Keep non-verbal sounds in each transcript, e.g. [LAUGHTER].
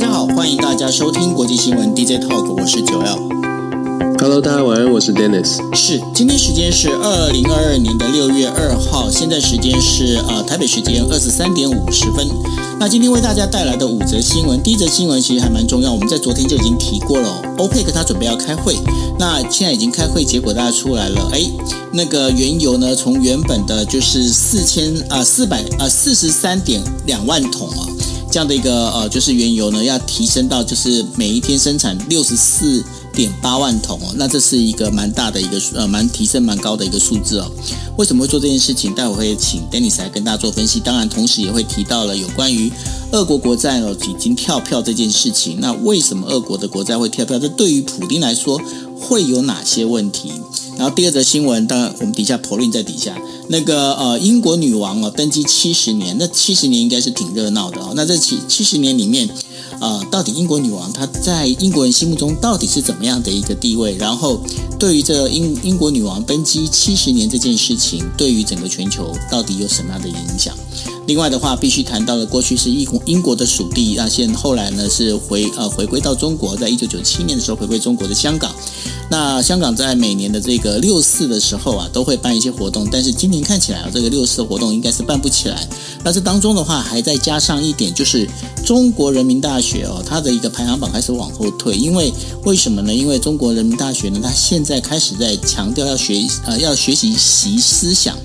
家好，欢迎大家收听国际新闻 DJ Talk，我是九 L。Hello，大家晚安，我是 Dennis。是，今天时间是二零二二年的六月二号，现在时间是呃台北时间二十三点五十分。那今天为大家带来的五则新闻，第一则新闻其实还蛮重要，我们在昨天就已经提过了，OPEC 他准备要开会，那现在已经开会，结果大家出来了，哎，那个原油呢，从原本的就是四千啊四百啊四十三点两万桶啊。这样的一个呃，就是原油呢，要提升到就是每一天生产六十四点八万桶哦，那这是一个蛮大的一个呃，蛮提升蛮高的一个数字哦。为什么会做这件事情？待会会请 Dennis 来跟大家做分析。当然，同时也会提到了有关于俄国国债哦已经跳票这件事情。那为什么俄国的国债会跳票？这对于普丁来说会有哪些问题？然后第二则新闻，当然我们底下 po link 在底下。那个呃，英国女王哦，登基七十年，那七十年应该是挺热闹的哦。那这七七十年里面，呃，到底英国女王她在英国人心目中到底是怎么样的一个地位？然后，对于这英英国女王登基七十年这件事情，对于整个全球到底有什么样的影响？另外的话，必须谈到了过去是英国英国的属地，那现后来呢是回呃回归到中国，在一九九七年的时候回归中国的香港。那香港在每年的这个六四的时候啊，都会办一些活动，但是今年看起来啊，这个六四的活动应该是办不起来。那这当中的话，还再加上一点，就是中国人民大学哦，它的一个排行榜开始往后退，因为为什么呢？因为中国人民大学呢，它现在开始在强调要学呃要学习习思想。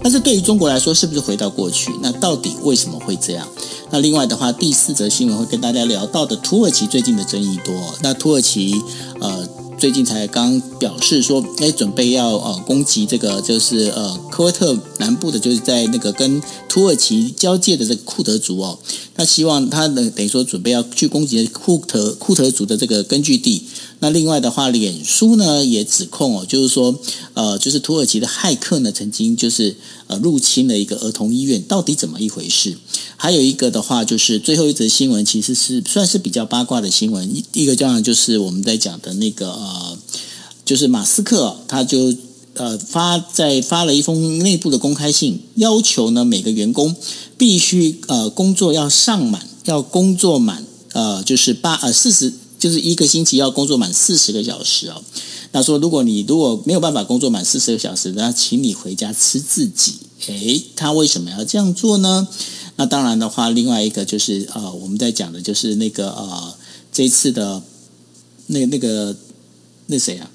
但是对于中国来说，是不是回到过去？那到底为什么会这样？那另外的话，第四则新闻会跟大家聊到的土耳其最近的争议多。那土耳其呃最近才刚表示说，哎，准备要呃攻击这个就是呃科威特南部的，就是在那个跟土耳其交界的这个库德族哦。他希望他能等于说准备要去攻击库特库特族的这个根据地。那另外的话，脸书呢也指控哦，就是说，呃，就是土耳其的骇客呢曾经就是呃入侵了一个儿童医院，到底怎么一回事？还有一个的话，就是最后一则新闻其实是算是比较八卦的新闻，一一个这样就是我们在讲的那个呃，就是马斯克他就呃发在发了一封内部的公开信，要求呢每个员工必须呃工作要上满，要工作满呃就是八呃四十。就是一个星期要工作满四十个小时哦。那说如果你如果没有办法工作满四十个小时，那请你回家吃自己。诶，他为什么要这样做呢？那当然的话，另外一个就是呃，我们在讲的就是那个呃，这次的那那个那谁啊？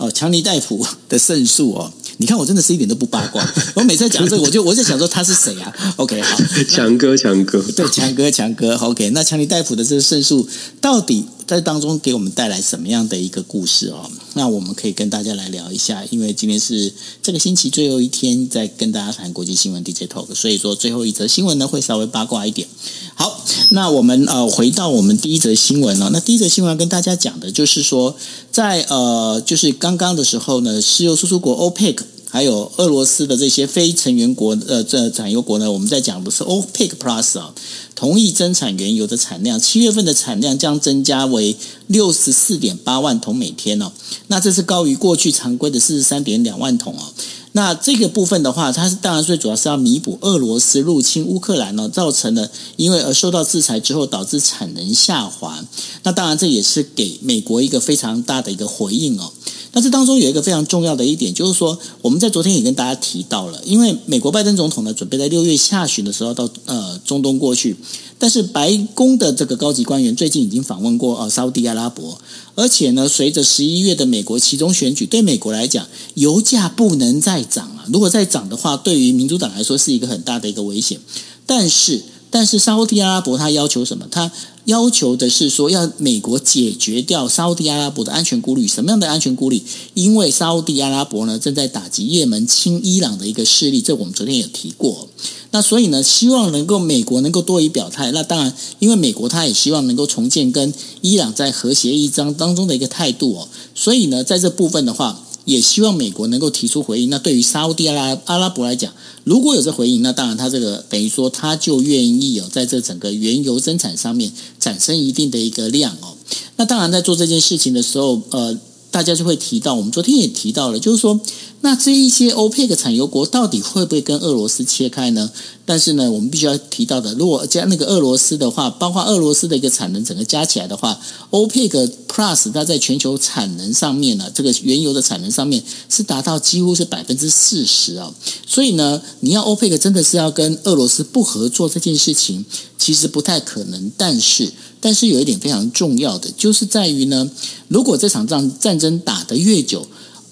哦，强尼戴普的胜诉哦。你看我真的是一点都不八卦，[LAUGHS] 我每次讲这个，我就我就想说他是谁啊？OK，好，强哥，强哥，对，强哥，强哥，OK，那强尼戴普的这个胜诉到底在当中给我们带来什么样的一个故事哦？那我们可以跟大家来聊一下，因为今天是这个星期最后一天，在跟大家谈国际新闻 DJ Talk，所以说最后一则新闻呢会稍微八卦一点。好，那我们呃回到我们第一则新闻呢，那第一则新闻要跟大家讲的就是说，在呃就是刚刚的时候呢，石油输出国 OPEC。还有俄罗斯的这些非成员国，呃，这产油国呢，我们在讲的是 OPEC Plus 啊，同意增产原油的产量，七月份的产量将增加为六十四点八万桶每天哦，那这是高于过去常规的四十三点两万桶哦。那这个部分的话，它是当然最主要是要弥补俄罗斯入侵乌克兰呢，造成了因为而受到制裁之后导致产能下滑。那当然这也是给美国一个非常大的一个回应哦。但是当中有一个非常重要的一点，就是说我们在昨天也跟大家提到了，因为美国拜登总统呢准备在六月下旬的时候到呃中东过去，但是白宫的这个高级官员最近已经访问过呃沙乌地阿拉伯，而且呢随着十一月的美国期中选举，对美国来讲油价不能再涨了，如果再涨的话，对于民主党来说是一个很大的一个危险，但是。但是沙乌地阿拉伯他要求什么？他要求的是说，要美国解决掉沙乌地阿拉伯的安全顾虑。什么样的安全顾虑？因为沙乌地阿拉伯呢正在打击也门亲伊朗的一个势力，这我们昨天也提过。那所以呢，希望能够美国能够多以表态。那当然，因为美国他也希望能够重建跟伊朗在核协议章当中的一个态度哦。所以呢，在这部分的话。也希望美国能够提出回应。那对于沙乌地阿拉阿拉伯来讲，如果有这回应，那当然他这个等于说他就愿意哦，在这整个原油生产上面产生一定的一个量哦。那当然在做这件事情的时候，呃，大家就会提到，我们昨天也提到了，就是说，那这一些欧佩克产油国到底会不会跟俄罗斯切开呢？但是呢，我们必须要提到的，如果加那个俄罗斯的话，包括俄罗斯的一个产能整个加起来的话欧佩克 Plus 它在全球产能上面呢，这个原油的产能上面是达到几乎是百分之四十啊。所以呢，你要欧佩克真的是要跟俄罗斯不合作这件事情，其实不太可能。但是，但是有一点非常重要的，就是在于呢，如果这场仗战争打得越久，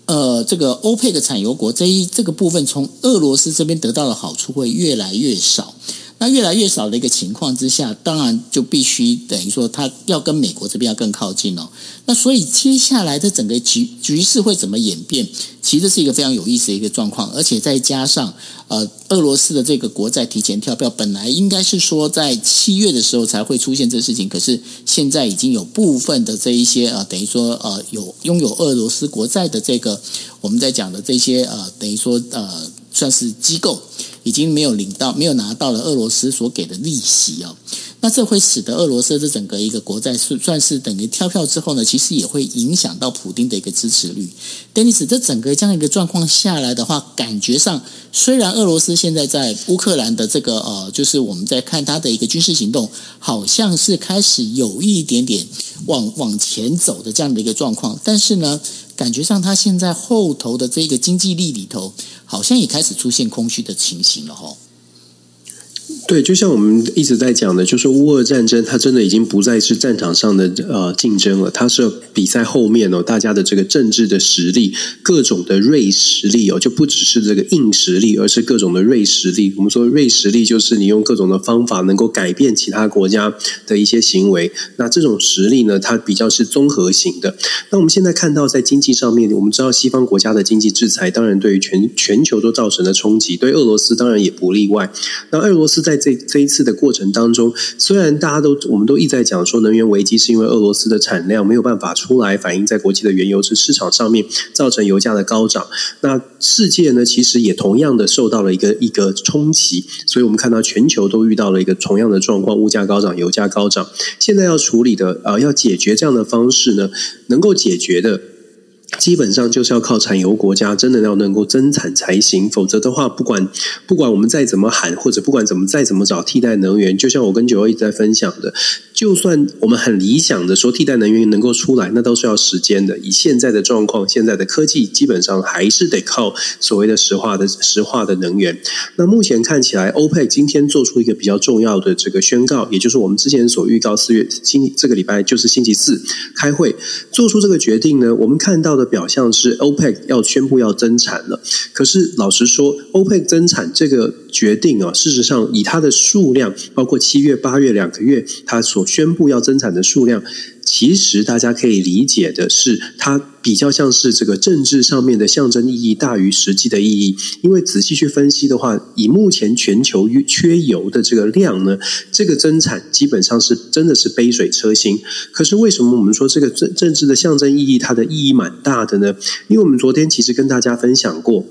呃，这个欧佩克产油国这一这个部分从俄罗斯这边得到的好处会越来越少。那越来越少的一个情况之下，当然就必须等于说他要跟美国这边要更靠近哦。那所以接下来的整个局局势会怎么演变？其实是一个非常有意思的一个状况，而且再加上呃，俄罗斯的这个国债提前跳票，本来应该是说在七月的时候才会出现这事情，可是现在已经有部分的这一些呃，等于说呃，有拥有俄罗斯国债的这个我们在讲的这些呃，等于说呃，算是机构已经没有领到、没有拿到了俄罗斯所给的利息哦。那这会使得俄罗斯这整个一个国债是算是等于跳票之后呢，其实也会影响到普丁的一个支持率。Dennis，这整个这样一个状况下来的话，感觉上虽然俄罗斯现在在乌克兰的这个呃，就是我们在看它的一个军事行动，好像是开始有一点点往往前走的这样的一个状况，但是呢，感觉上他现在后头的这个经济力里头，好像也开始出现空虚的情形了吼。对，就像我们一直在讲的，就是乌俄战争，它真的已经不再是战场上的呃竞争了，它是比赛后面哦，大家的这个政治的实力，各种的锐实力哦，就不只是这个硬实力，而是各种的锐实力。我们说锐实力，就是你用各种的方法能够改变其他国家的一些行为。那这种实力呢，它比较是综合型的。那我们现在看到在经济上面，我们知道西方国家的经济制裁，当然对于全全球都造成了冲击，对俄罗斯当然也不例外。那俄罗斯在这这一次的过程当中，虽然大家都我们都一再讲说能源危机是因为俄罗斯的产量没有办法出来反映在国际的原油是市场上面，造成油价的高涨。那世界呢，其实也同样的受到了一个一个冲击，所以我们看到全球都遇到了一个同样的状况，物价高涨，油价高涨。现在要处理的啊、呃，要解决这样的方式呢，能够解决的。基本上就是要靠产油国家真的要能够增产才行，否则的话，不管不管我们再怎么喊，或者不管怎么再怎么找替代能源，就像我跟九欧一直在分享的，就算我们很理想的说替代能源能够出来，那都是要时间的。以现在的状况，现在的科技，基本上还是得靠所谓的石化的石化的能源。那目前看起来，OPEC 今天做出一个比较重要的这个宣告，也就是我们之前所预告四月今这个礼拜就是星期四开会做出这个决定呢，我们看到的表象是 OPEC 要宣布要增产了，可是老实说，OPEC 增产这个决定啊，事实上以它的数量，包括七月、八月两个月，它所宣布要增产的数量。其实大家可以理解的是，它比较像是这个政治上面的象征意义大于实际的意义。因为仔细去分析的话，以目前全球缺油的这个量呢，这个增产基本上是真的是杯水车薪。可是为什么我们说这个政政治的象征意义它的意义蛮大的呢？因为我们昨天其实跟大家分享过。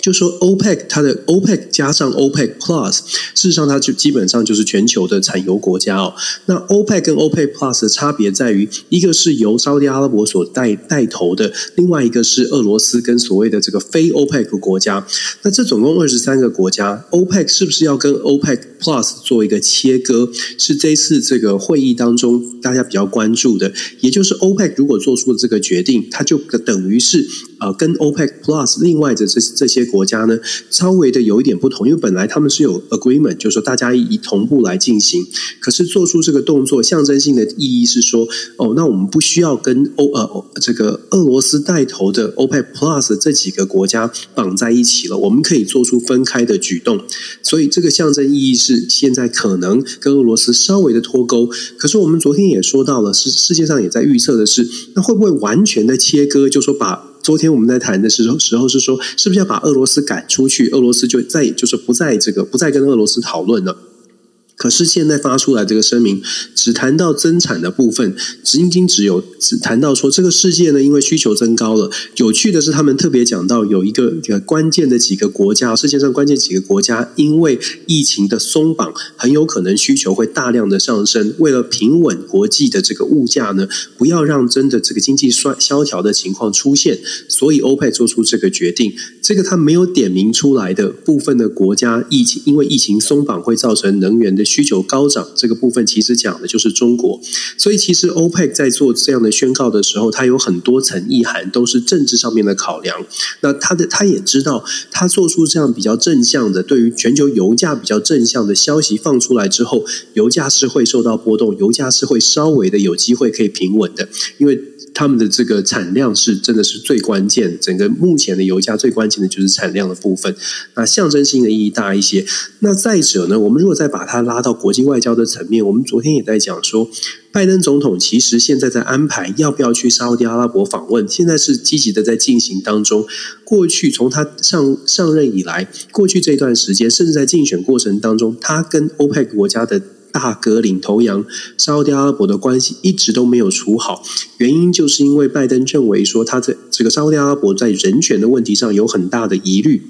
就说 OPEC 它的 OPEC 加上 OPEC Plus，事实上它就基本上就是全球的产油国家哦。那 OPEC 跟 OPEC Plus 的差别在于，一个是由沙特阿拉伯所带带头的，另外一个是俄罗斯跟所谓的这个非 OPEC 国家。那这总共二十三个国家，OPEC 是不是要跟 OPEC Plus 做一个切割？是这次这个会议当中大家比较关注的。也就是 OPEC 如果做出了这个决定，它就等于是呃跟 OPEC Plus 另外的这这些。国家呢，稍微的有一点不同，因为本来他们是有 agreement，就是说大家一同步来进行。可是做出这个动作，象征性的意义是说，哦，那我们不需要跟欧呃这个俄罗斯带头的 OPEC Plus 这几个国家绑在一起了，我们可以做出分开的举动。所以这个象征意义是现在可能跟俄罗斯稍微的脱钩。可是我们昨天也说到了，是世界上也在预测的是，那会不会完全的切割，就说把。昨天我们在谈的时候，时候是说，是不是要把俄罗斯赶出去？俄罗斯就再就是不在这个不再跟俄罗斯讨论了。可是现在发出来这个声明，只谈到增产的部分，仅仅只有只谈到说这个世界呢，因为需求增高了。有趣的是，他们特别讲到有一个一个关键的几个国家，世界上关键几个国家，因为疫情的松绑，很有可能需求会大量的上升。为了平稳国际的这个物价呢，不要让真的这个经济衰萧条的情况出现，所以欧佩做出这个决定。这个他没有点名出来的部分的国家，疫情因为疫情松绑会造成能源的。需求高涨这个部分，其实讲的就是中国。所以，其实 OPEC 在做这样的宣告的时候，它有很多层意涵，都是政治上面的考量。那他的他也知道，他做出这样比较正向的，对于全球油价比较正向的消息放出来之后，油价是会受到波动，油价是会稍微的有机会可以平稳的，因为。他们的这个产量是真的是最关键，整个目前的油价最关键的就是产量的部分，那象征性的意义大一些。那再者呢，我们如果再把它拉到国际外交的层面，我们昨天也在讲说，拜登总统其实现在在安排要不要去沙乌地阿拉伯访问，现在是积极的在进行当中。过去从他上上任以来，过去这段时间，甚至在竞选过程当中，他跟欧佩克国家的。大哥领头羊沙乌地阿拉伯的关系一直都没有处好，原因就是因为拜登认为说他在这个沙乌地阿拉伯在人权的问题上有很大的疑虑，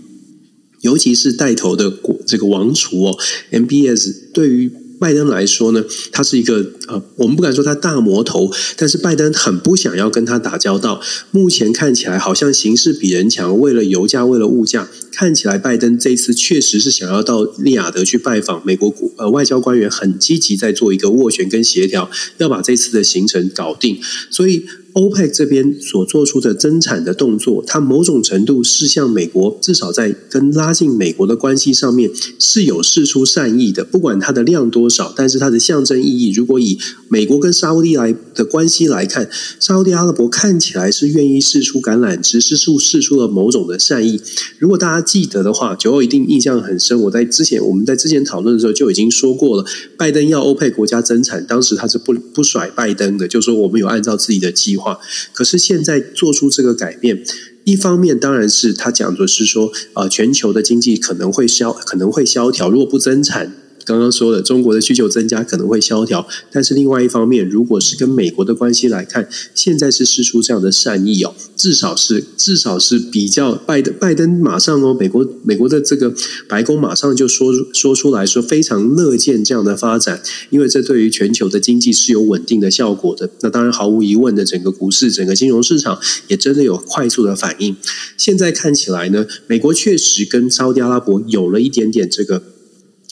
尤其是带头的国这个王储哦，MBS 对于。拜登来说呢，他是一个呃，我们不敢说他大魔头，但是拜登很不想要跟他打交道。目前看起来好像形势比人强，为了油价，为了物价，看起来拜登这一次确实是想要到利雅得去拜访美国呃外交官员，很积极在做一个斡旋跟协调，要把这次的行程搞定，所以。欧佩克这边所做出的增产的动作，它某种程度是向美国，至少在跟拉近美国的关系上面是有释出善意的。不管它的量多少，但是它的象征意义，如果以美国跟沙乌地来的关系来看，沙乌地阿拉伯看起来是愿意释出橄榄枝，释出释出了某种的善意。如果大家记得的话，九欧一定印象很深。我在之前我们在之前讨论的时候就已经说过了，拜登要欧佩克国家增产，当时他是不不甩拜登的，就说我们有按照自己的计划。可是现在做出这个改变，一方面当然是他讲的是说，呃，全球的经济可能会消可能会萧条，如果不增产。刚刚说了，中国的需求增加可能会萧条，但是另外一方面，如果是跟美国的关系来看，现在是施出这样的善意哦，至少是至少是比较拜登拜登马上哦，美国美国的这个白宫马上就说说出来说非常乐见这样的发展，因为这对于全球的经济是有稳定的效果的。那当然毫无疑问的，整个股市、整个金融市场也真的有快速的反应。现在看起来呢，美国确实跟沙乌地阿拉伯有了一点点这个。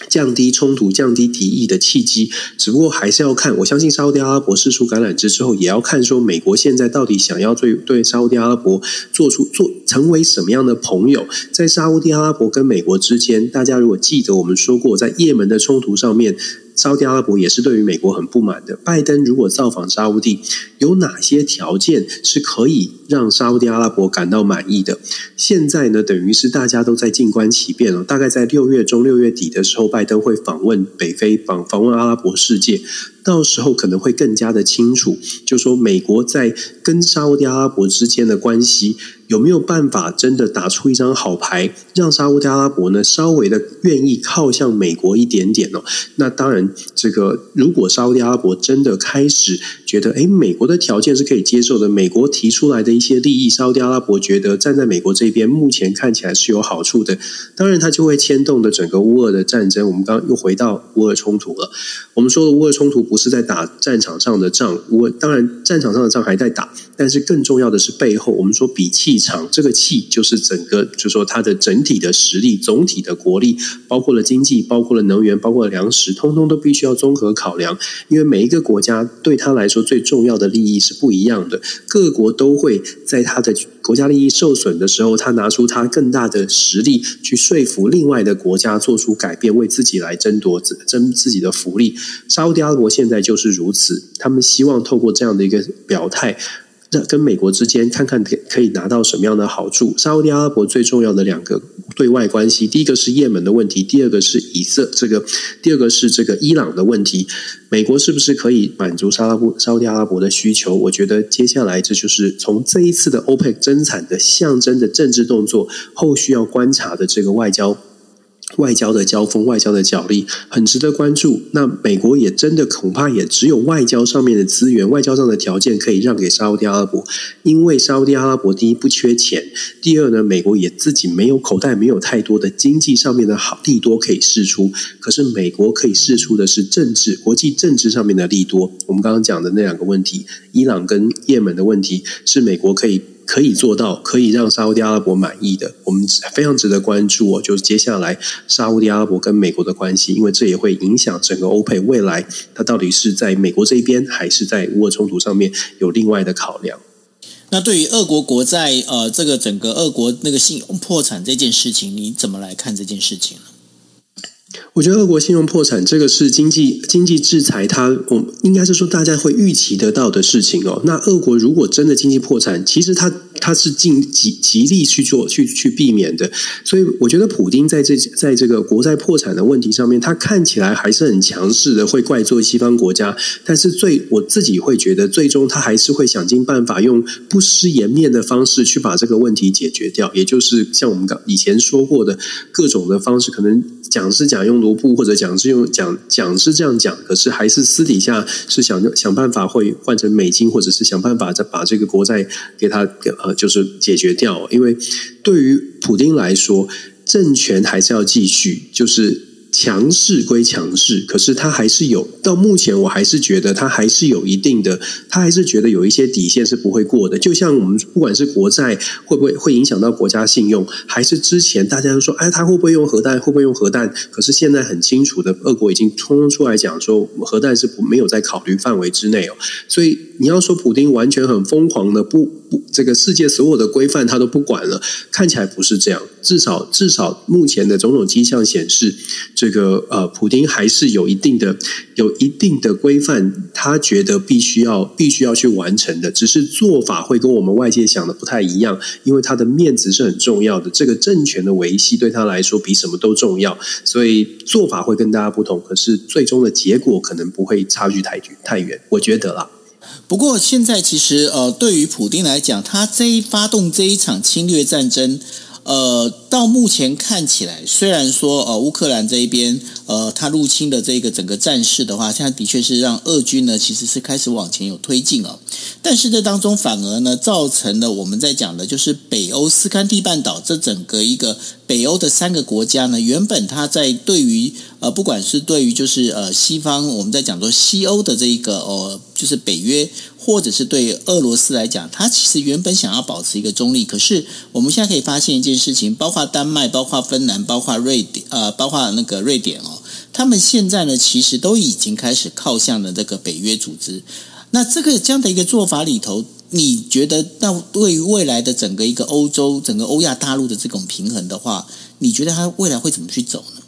降低冲突、降低敌意的契机，只不过还是要看。我相信沙乌地阿拉伯释出橄榄枝之后，也要看说美国现在到底想要对对沙乌地阿拉伯做出做成为什么样的朋友。在沙乌地阿拉伯跟美国之间，大家如果记得我们说过，在也门的冲突上面。沙乌地阿拉伯也是对于美国很不满的。拜登如果造访沙乌地，有哪些条件是可以让沙乌地阿拉伯感到满意的？现在呢，等于是大家都在静观其变了。大概在六月中、六月底的时候，拜登会访问北非，访访问阿拉伯世界。到时候可能会更加的清楚，就说美国在跟沙乌地阿拉伯之间的关系有没有办法真的打出一张好牌，让沙乌地阿拉伯呢稍微的愿意靠向美国一点点哦。那当然，这个如果沙乌地阿拉伯真的开始觉得，诶，美国的条件是可以接受的，美国提出来的一些利益，沙乌地阿拉伯觉得站在美国这边，目前看起来是有好处的。当然，它就会牵动的整个乌俄的战争。我们刚刚又回到乌俄冲突了。我们说的乌俄冲突不是在打战场上的仗，我当然战场上的仗还在打，但是更重要的是背后，我们说比气场，这个气就是整个，就是说它的整体的实力、总体的国力，包括了经济，包括了能源，包括了粮食，通通都必须要综合考量，因为每一个国家对他来说最重要的利益是不一样的，各国都会在他的国家利益受损的时候，他拿出他更大的实力去说服另外的国家做出改变，为自己来争夺争自己的福利。沙乌地阿拉伯现在就是如此，他们希望透过这样的一个表态，那跟美国之间看看可以拿到什么样的好处。沙乌地阿拉伯最重要的两个对外关系，第一个是也门的问题，第二个是以色这个，第二个是这个伊朗的问题。美国是不是可以满足沙拉布沙乌地阿拉伯的需求？我觉得接下来这就是从这一次的欧佩克增产的象征的政治动作，后续要观察的这个外交。外交的交锋、外交的角力，很值得关注。那美国也真的恐怕也只有外交上面的资源、外交上的条件可以让给沙乌地阿拉伯，因为沙乌地阿拉伯第一不缺钱，第二呢，美国也自己没有口袋没有太多的经济上面的好利多可以试出。可是美国可以试出的是政治、国际政治上面的利多。我们刚刚讲的那两个问题，伊朗跟也门的问题，是美国可以。可以做到，可以让沙乌地阿拉伯满意的，我们非常值得关注哦。就是接下来沙乌地阿拉伯跟美国的关系，因为这也会影响整个欧佩未来，它到底是在美国这一边，还是在乌俄冲突上面有另外的考量。那对于俄国国债，呃，这个整个俄国那个信用破产这件事情，你怎么来看这件事情呢？我觉得俄国信用破产这个是经济经济制裁它，我应该是说大家会预期得到的事情哦。那俄国如果真的经济破产，其实它它是尽极极力去做去去避免的。所以我觉得普丁在这在这个国债破产的问题上面，他看起来还是很强势的，会怪罪西方国家。但是最我自己会觉得，最终他还是会想尽办法用不失颜面的方式去把这个问题解决掉。也就是像我们刚以前说过的各种的方式，可能讲是讲用。不或者讲是用讲讲是这样讲，可是还是私底下是想想办法会换成美金，或者是想办法再把这个国债给他呃，就是解决掉。因为对于普丁来说，政权还是要继续，就是。强势归强势，可是他还是有。到目前，我还是觉得他还是有一定的，他还是觉得有一些底线是不会过的。就像我们不管是国债会不会会影响到国家信用，还是之前大家都说，哎，他会不会用核弹？会不会用核弹？可是现在很清楚的，俄国已经冲出来讲说，核弹是不没有在考虑范围之内哦。所以你要说普丁完全很疯狂的不，这个世界所有的规范他都不管了，看起来不是这样。至少至少目前的种种迹象显示。这个呃，普丁还是有一定的、有一定的规范，他觉得必须要、必须要去完成的。只是做法会跟我们外界想的不太一样，因为他的面子是很重要的，这个政权的维系对他来说比什么都重要，所以做法会跟大家不同。可是最终的结果可能不会差距太远太远，我觉得啦。不过现在其实呃，对于普丁来讲，他这一发动这一场侵略战争。呃，到目前看起来，虽然说呃，乌克兰这一边呃，他入侵的这个整个战事的话，现在的确是让俄军呢其实是开始往前有推进哦，但是这当中反而呢，造成了我们在讲的就是北欧斯堪的半岛这整个一个北欧的三个国家呢，原本它在对于呃，不管是对于就是呃西方我们在讲说西欧的这一个呃，就是北约。或者是对俄罗斯来讲，他其实原本想要保持一个中立，可是我们现在可以发现一件事情，包括丹麦、包括芬兰、包括瑞典，呃，包括那个瑞典哦，他们现在呢，其实都已经开始靠向了这个北约组织。那这个这样的一个做法里头，你觉得，那对于未来的整个一个欧洲、整个欧亚大陆的这种平衡的话，你觉得它未来会怎么去走呢？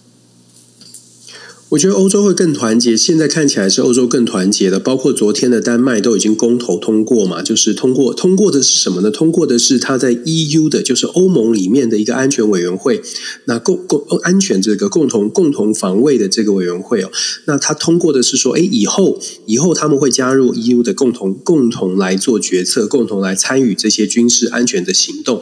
我觉得欧洲会更团结，现在看起来是欧洲更团结的。包括昨天的丹麦都已经公投通过嘛，就是通过通过的是什么呢？通过的是他在 EU 的，就是欧盟里面的一个安全委员会，那共共安全这个共同共同防卫的这个委员会哦。那他通过的是说，诶，以后以后他们会加入 EU 的共同共同来做决策，共同来参与这些军事安全的行动。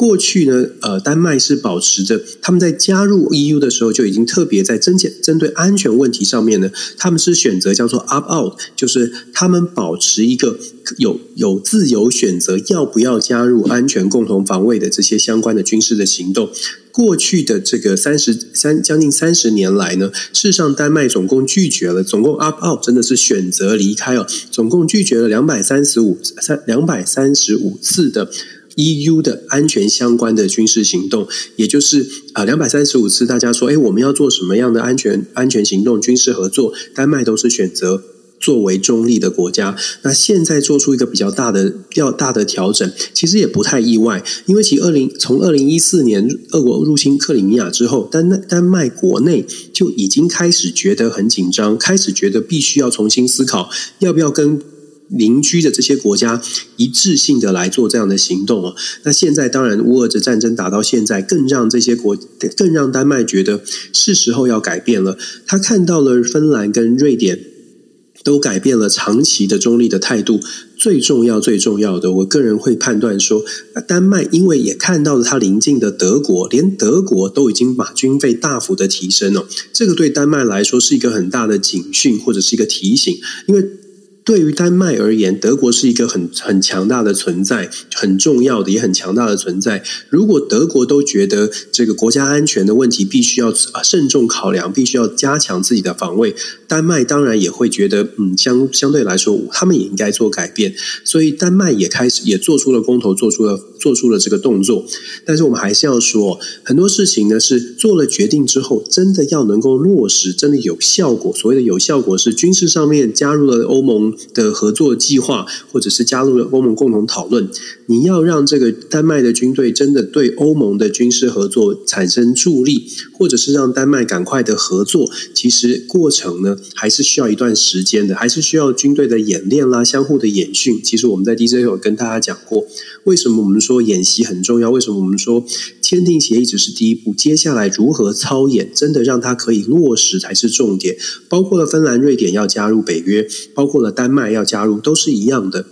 过去呢，呃，丹麦是保持着他们在加入 EU 的时候就已经特别在针针针对安全问题上面呢，他们是选择叫做 up out，就是他们保持一个有有自由选择要不要加入安全共同防卫的这些相关的军事的行动。过去的这个三十三将近三十年来呢，事实上丹麦总共拒绝了，总共 up out 真的是选择离开哦，总共拒绝了两百三十五三两百三十五次的。EU 的安全相关的军事行动，也就是啊，两百三十五次，大家说，哎，我们要做什么样的安全安全行动、军事合作？丹麦都是选择作为中立的国家。那现在做出一个比较大的、比较大的调整，其实也不太意外，因为其二零从二零一四年俄国入侵克里米亚之后，丹丹麦国内就已经开始觉得很紧张，开始觉得必须要重新思考，要不要跟。邻居的这些国家一致性的来做这样的行动哦，那现在当然乌俄的战争打到现在，更让这些国，更让丹麦觉得是时候要改变了。他看到了芬兰跟瑞典都改变了长期的中立的态度。最重要、最重要的，我个人会判断说，丹麦因为也看到了它邻近的德国，连德国都已经把军费大幅的提升了，这个对丹麦来说是一个很大的警讯或者是一个提醒，因为。对于丹麦而言，德国是一个很很强大的存在，很重要的也很强大的存在。如果德国都觉得这个国家安全的问题必须要啊慎重考量，必须要加强自己的防卫，丹麦当然也会觉得，嗯，相相对来说，他们也应该做改变。所以丹麦也开始也做出了公投，做出了做出了这个动作。但是我们还是要说，很多事情呢是做了决定之后，真的要能够落实，真的有效果。所谓的有效果是军事上面加入了欧盟。的合作计划，或者是加入了欧盟共同讨论，你要让这个丹麦的军队真的对欧盟的军事合作产生助力，或者是让丹麦赶快的合作，其实过程呢还是需要一段时间的，还是需要军队的演练啦，相互的演训。其实我们在 DJ 有跟大家讲过，为什么我们说演习很重要？为什么我们说签订协议只是第一步？接下来如何操演，真的让它可以落实才是重点。包括了芬兰、瑞典要加入北约，包括了丹。麦要加入都是一样的。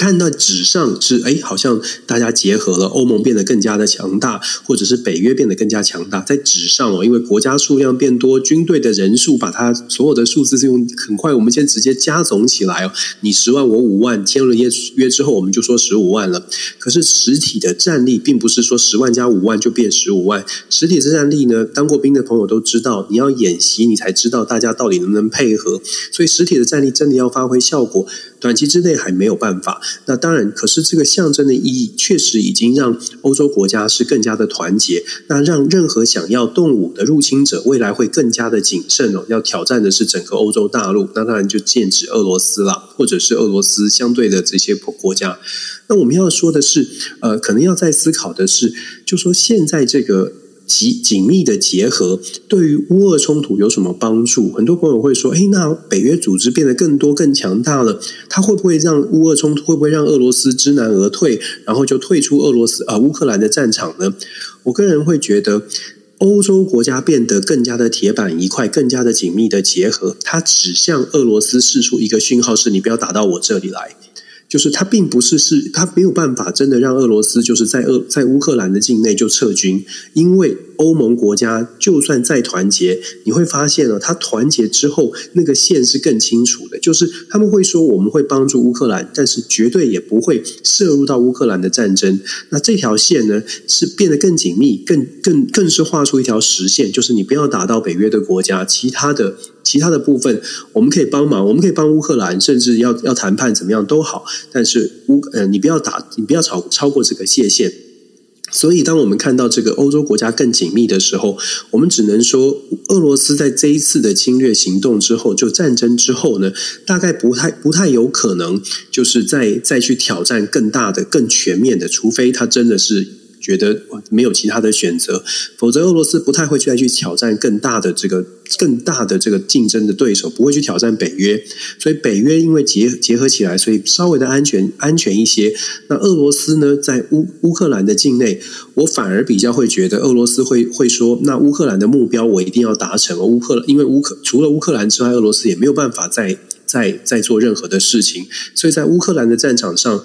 看到纸上是哎，好像大家结合了，欧盟变得更加的强大，或者是北约变得更加强大。在纸上哦，因为国家数量变多，军队的人数把它所有的数字是用很快，我们先直接加总起来哦。你十万，我五万，签了约约之后，我们就说十五万了。可是实体的战力并不是说十万加五万就变十五万，实体的战力呢，当过兵的朋友都知道，你要演习，你才知道大家到底能不能配合。所以实体的战力真的要发挥效果，短期之内还没有办法。那当然，可是这个象征的意义确实已经让欧洲国家是更加的团结。那让任何想要动武的入侵者，未来会更加的谨慎哦。要挑战的是整个欧洲大陆，那当然就剑指俄罗斯了，或者是俄罗斯相对的这些国家。那我们要说的是，呃，可能要再思考的是，就说现在这个。紧紧密的结合对于乌俄冲突有什么帮助？很多朋友会说：“诶，那北约组织变得更多、更强大了，它会不会让乌俄冲突会不会让俄罗斯知难而退，然后就退出俄罗斯啊乌克兰的战场呢？”我个人会觉得，欧洲国家变得更加的铁板一块，更加的紧密的结合，它指向俄罗斯释出一个讯号：是你不要打到我这里来。就是他并不是是，他没有办法真的让俄罗斯就是在俄在乌克兰的境内就撤军，因为欧盟国家就算再团结，你会发现呢，他团结之后那个线是更清楚的，就是他们会说我们会帮助乌克兰，但是绝对也不会涉入到乌克兰的战争。那这条线呢是变得更紧密，更更更是画出一条实线，就是你不要打到北约的国家，其他的。其他的部分我们可以帮忙，我们可以帮乌克兰，甚至要要谈判怎么样都好。但是乌呃，你不要打，你不要超超过这个界限。所以，当我们看到这个欧洲国家更紧密的时候，我们只能说，俄罗斯在这一次的侵略行动之后，就战争之后呢，大概不太不太有可能，就是再再去挑战更大的、更全面的，除非他真的是。觉得没有其他的选择，否则俄罗斯不太会再去挑战更大的这个更大的这个竞争的对手，不会去挑战北约。所以北约因为结结合起来，所以稍微的安全安全一些。那俄罗斯呢，在乌乌克兰的境内，我反而比较会觉得俄罗斯会会说，那乌克兰的目标我一定要达成。乌克因为乌克除了乌克兰之外，俄罗斯也没有办法再在在做任何的事情。所以在乌克兰的战场上。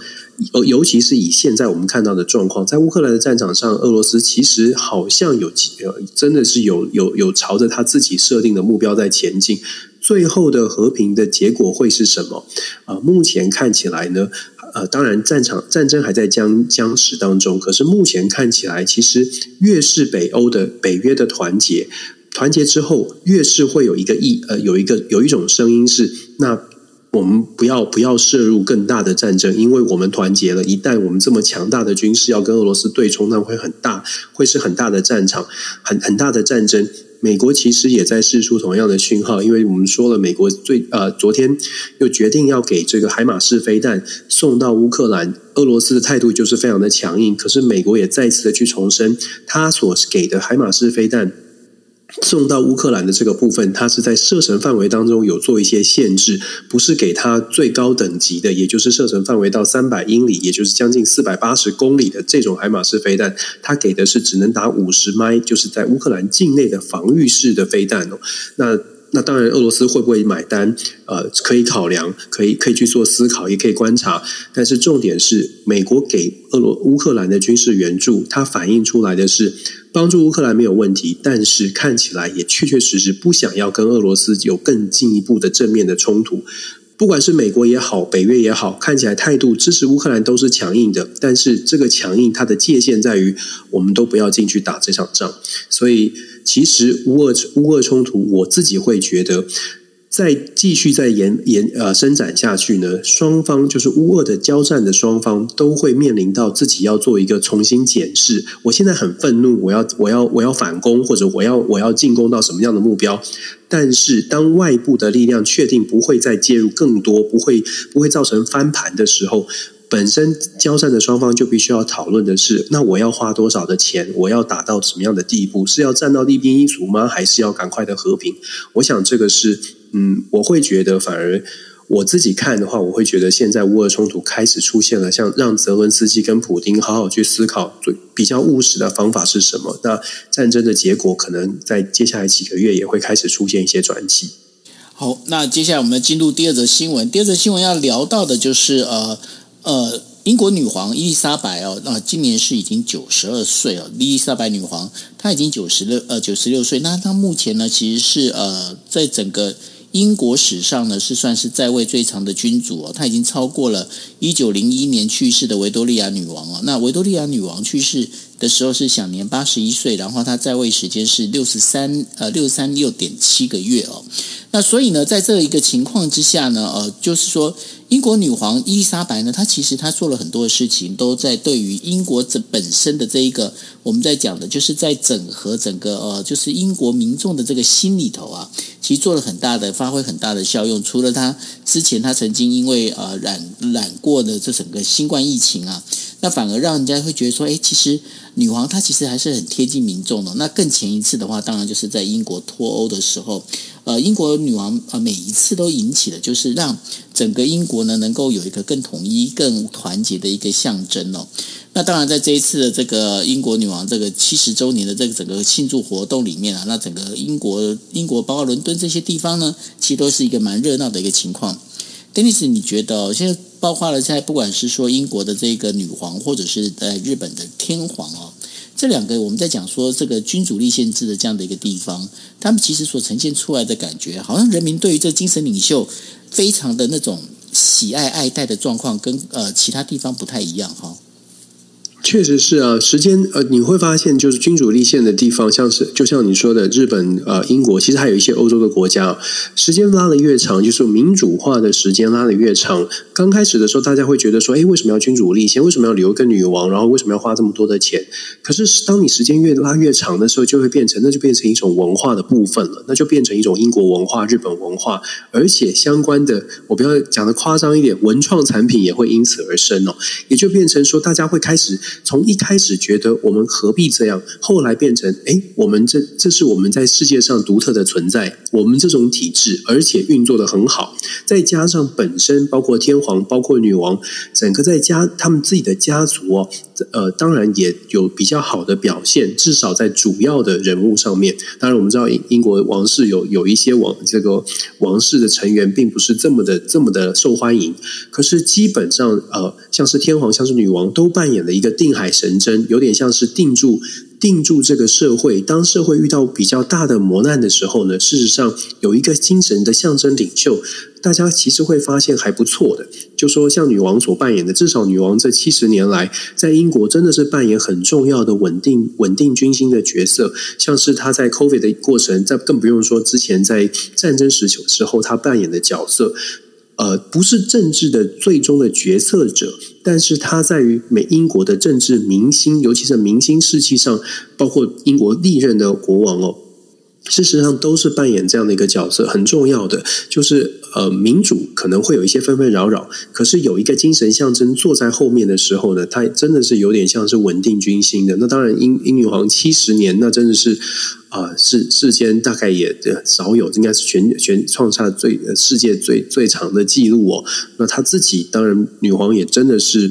尤尤其是以现在我们看到的状况，在乌克兰的战场上，俄罗斯其实好像有呃，真的是有有有朝着他自己设定的目标在前进。最后的和平的结果会是什么？呃，目前看起来呢，呃，当然战场战争还在僵僵持当中，可是目前看起来，其实越是北欧的北约的团结，团结之后，越是会有一个意呃，有一个有一种声音是那。我们不要不要涉入更大的战争，因为我们团结了。一旦我们这么强大的军事要跟俄罗斯对冲，那会很大，会是很大的战场，很很大的战争。美国其实也在释出同样的讯号，因为我们说了，美国最呃昨天又决定要给这个海马式飞弹送到乌克兰，俄罗斯的态度就是非常的强硬。可是美国也再次的去重申，他所给的海马式飞弹。送到乌克兰的这个部分，它是在射程范围当中有做一些限制，不是给它最高等级的，也就是射程范围到三百英里，也就是将近四百八十公里的这种海马式飞弹，它给的是只能打五十迈，就是在乌克兰境内的防御式的飞弹哦。那那当然，俄罗斯会不会买单？呃，可以考量，可以可以去做思考，也可以观察。但是重点是，美国给俄罗乌克兰的军事援助，它反映出来的是帮助乌克兰没有问题，但是看起来也确确实实不想要跟俄罗斯有更进一步的正面的冲突。不管是美国也好，北约也好，看起来态度支持乌克兰都是强硬的。但是这个强硬，它的界限在于，我们都不要进去打这场仗。所以，其实乌俄乌俄冲突，我自己会觉得。再继续再延延呃伸展下去呢，双方就是乌俄的交战的双方都会面临到自己要做一个重新检视。我现在很愤怒，我要我要我要反攻，或者我要我要进攻到什么样的目标？但是当外部的力量确定不会再介入更多，不会不会造成翻盘的时候。本身交战的双方就必须要讨论的是，那我要花多少的钱？我要打到什么样的地步？是要战到厉兵一卒吗？还是要赶快的和平？我想这个是，嗯，我会觉得，反而我自己看的话，我会觉得现在乌俄冲突开始出现了，像让泽伦斯基跟普丁好好去思考，比较务实的方法是什么？那战争的结果可能在接下来几个月也会开始出现一些转机。好，那接下来我们进入第二则新闻。第二则新闻要聊到的就是呃。呃，英国女皇伊丽莎白哦，那今年是已经九十二岁了。伊丽莎白女皇她已经九十六呃九十六岁，那她目前呢其实是呃在整个英国史上呢是算是在位最长的君主哦，他已经超过了一九零一年去世的维多利亚女王哦。那维多利亚女王去世的时候是享年八十一岁，然后他在位时间是六十三呃六十三六点七个月哦。那所以呢，在这一个情况之下呢，呃，就是说。英国女皇伊丽莎白呢，她其实她做了很多的事情，都在对于英国这本身的这一个我们在讲的，就是在整合整个呃，就是英国民众的这个心里头啊，其实做了很大的发挥很大的效用。除了她之前她曾经因为呃染染过的这整个新冠疫情啊，那反而让人家会觉得说，哎，其实女王她其实还是很贴近民众的。那更前一次的话，当然就是在英国脱欧的时候。呃，英国女王呃，每一次都引起的就是让整个英国呢能够有一个更统一、更团结的一个象征哦。那当然，在这一次的这个英国女王这个七十周年的这个整个庆祝活动里面啊，那整个英国、英国包括伦敦这些地方呢，其实都是一个蛮热闹的一个情况。Dennis，你觉得现在包括了在不管是说英国的这个女皇，或者是呃日本的天皇哦。这两个我们在讲说这个君主立宪制的这样的一个地方，他们其实所呈现出来的感觉，好像人民对于这精神领袖非常的那种喜爱爱戴的状况，跟呃其他地方不太一样哈。确实是啊，时间呃，你会发现就是君主立宪的地方，像是就像你说的日本呃英国，其实还有一些欧洲的国家，时间拉得越长，就是民主化的时间拉得越长。刚开始的时候，大家会觉得说，哎，为什么要君主立宪？为什么要留一个女王？然后为什么要花这么多的钱？可是当你时间越拉越长的时候，就会变成那就变成一种文化的部分了，那就变成一种英国文化、日本文化，而且相关的，我不要讲的夸张一点，文创产品也会因此而生哦，也就变成说，大家会开始。从一开始觉得我们何必这样，后来变成哎，我们这这是我们在世界上独特的存在，我们这种体制，而且运作得很好，再加上本身包括天皇、包括女王，整个在家他们自己的家族哦，呃，当然也有比较好的表现，至少在主要的人物上面。当然，我们知道英国王室有有一些王这个王室的成员并不是这么的这么的受欢迎，可是基本上呃，像是天皇、像是女王都扮演了一个定海神针，有点像是定住定住这个社会。当社会遇到比较大的磨难的时候呢，事实上有一个精神的象征领袖，大家其实会发现还不错的。就说像女王所扮演的，至少女王这七十年来在英国真的是扮演很重要的稳定稳定军心的角色。像是她在 COVID 的过程，在更不用说之前在战争时时候她扮演的角色。呃，不是政治的最终的决策者，但是他在于美英国的政治明星，尤其是明星士气上，包括英国历任的国王哦。事实上，都是扮演这样的一个角色，很重要的就是呃，民主可能会有一些纷纷扰扰，可是有一个精神象征坐在后面的时候呢，他真的是有点像是稳定军心的。那当然，英英女皇七十年，那真的是啊，世、世间大概也少有，应该是全全创下最世界最最长的记录哦。那她自己当然，女皇也真的是。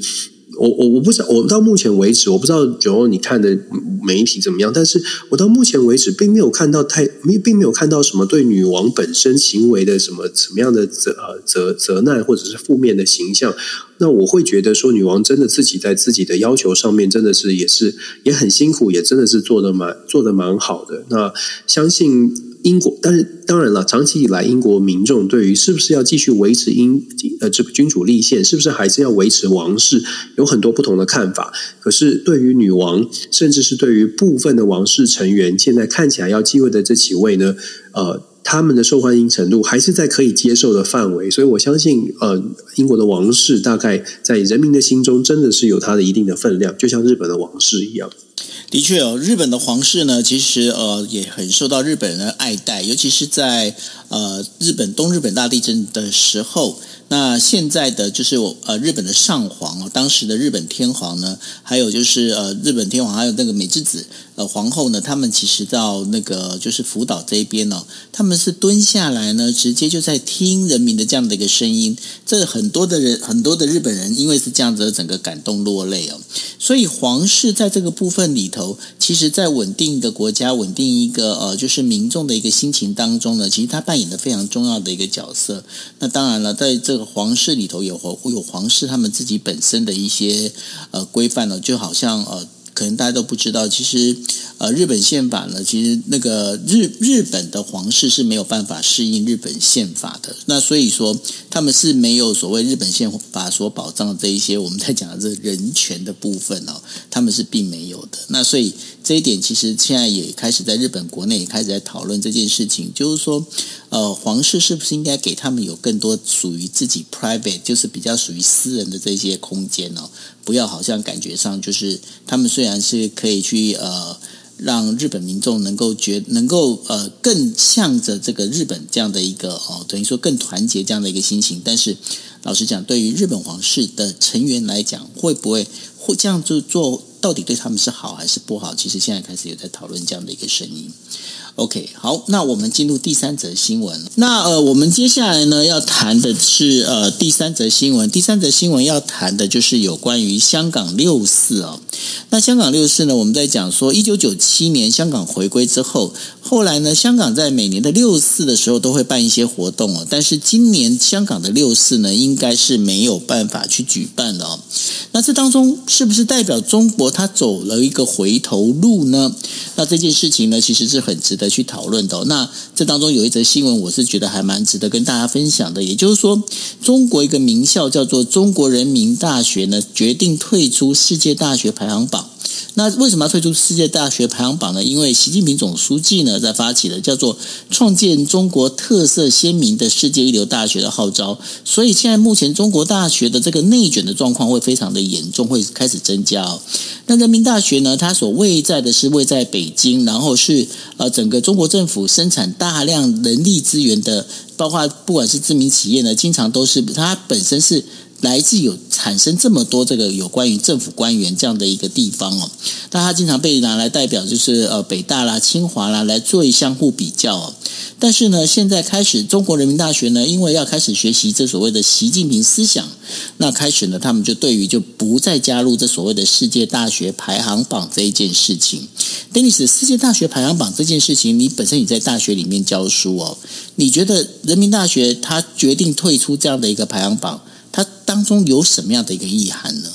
我我我不知道，我到目前为止，我不知道九欧你看的媒体怎么样，但是我到目前为止并没有看到太没并没有看到什么对女王本身行为的什么什么样的责责责难或者是负面的形象。那我会觉得说，女王真的自己在自己的要求上面真的是也是也很辛苦，也真的是做得蛮做得蛮好的。那相信。英国，但是当然了，长期以来，英国民众对于是不是要继续维持英呃这个君主立宪，是不是还是要维持王室，有很多不同的看法。可是对于女王，甚至是对于部分的王室成员，现在看起来要继位的这几位呢，呃，他们的受欢迎程度还是在可以接受的范围。所以我相信，呃，英国的王室大概在人民的心中真的是有它的一定的分量，就像日本的王室一样。的确哦，日本的皇室呢，其实呃也很受到日本人的爱戴，尤其是在呃日本东日本大地震的时候。那现在的就是我呃日本的上皇哦，当时的日本天皇呢，还有就是呃日本天皇还有那个美智子呃皇后呢，他们其实到那个就是福岛这一边呢，他们是蹲下来呢，直接就在听人民的这样的一个声音。这很多的人很多的日本人因为是这样子，整个感动落泪哦。所以皇室在这个部分里头，其实在稳定一个国家、稳定一个呃就是民众的一个心情当中呢，其实他扮演的非常重要的一个角色。那当然了，在这个皇室里头有皇有皇室他们自己本身的一些呃规范呢，就好像呃。可能大家都不知道，其实，呃，日本宪法呢，其实那个日日本的皇室是没有办法适应日本宪法的。那所以说，他们是没有所谓日本宪法所保障的这一些我们在讲的这人权的部分哦，他们是并没有的。那所以这一点，其实现在也开始在日本国内也开始在讨论这件事情，就是说，呃，皇室是不是应该给他们有更多属于自己 private，就是比较属于私人的这些空间呢？不要好像感觉上就是他们虽然是可以去呃让日本民众能够觉能够呃更向着这个日本这样的一个哦等于说更团结这样的一个心情，但是老实讲，对于日本皇室的成员来讲，会不会会这样子做到底对他们是好还是不好？其实现在开始有在讨论这样的一个声音。OK，好，那我们进入第三则新闻。那呃，我们接下来呢要谈的是呃第三则新闻。第三则新闻要谈的就是有关于香港六四哦。那香港六四呢，我们在讲说，一九九七年香港回归之后，后来呢，香港在每年的六四的时候都会办一些活动哦。但是今年香港的六四呢，应该是没有办法去举办了哦。那这当中是不是代表中国它走了一个回头路呢？那这件事情呢，其实是很值得去讨论的。那这当中有一则新闻，我是觉得还蛮值得跟大家分享的。也就是说，中国一个名校叫做中国人民大学呢，决定退出世界大学排行榜。那为什么要退出世界大学排行榜呢？因为习近平总书记呢，在发起的叫做“创建中国特色鲜明的世界一流大学”的号召，所以现在目前中国大学的这个内卷的状况会非常的严重，会开始增加哦。那人民大学呢，它所位在的是位在北京，然后是呃整个中国政府生产大量人力资源的，包括不管是知名企业呢，经常都是它本身是。来自有产生这么多这个有关于政府官员这样的一个地方哦，但他经常被拿来代表就是呃北大啦、清华啦来做一相互比较哦。但是呢，现在开始中国人民大学呢，因为要开始学习这所谓的习近平思想，那开始呢，他们就对于就不再加入这所谓的世界大学排行榜这一件事情。Dennis，世界大学排行榜这件事情，你本身你在大学里面教书哦，你觉得人民大学他决定退出这样的一个排行榜？它当中有什么样的一个意涵呢？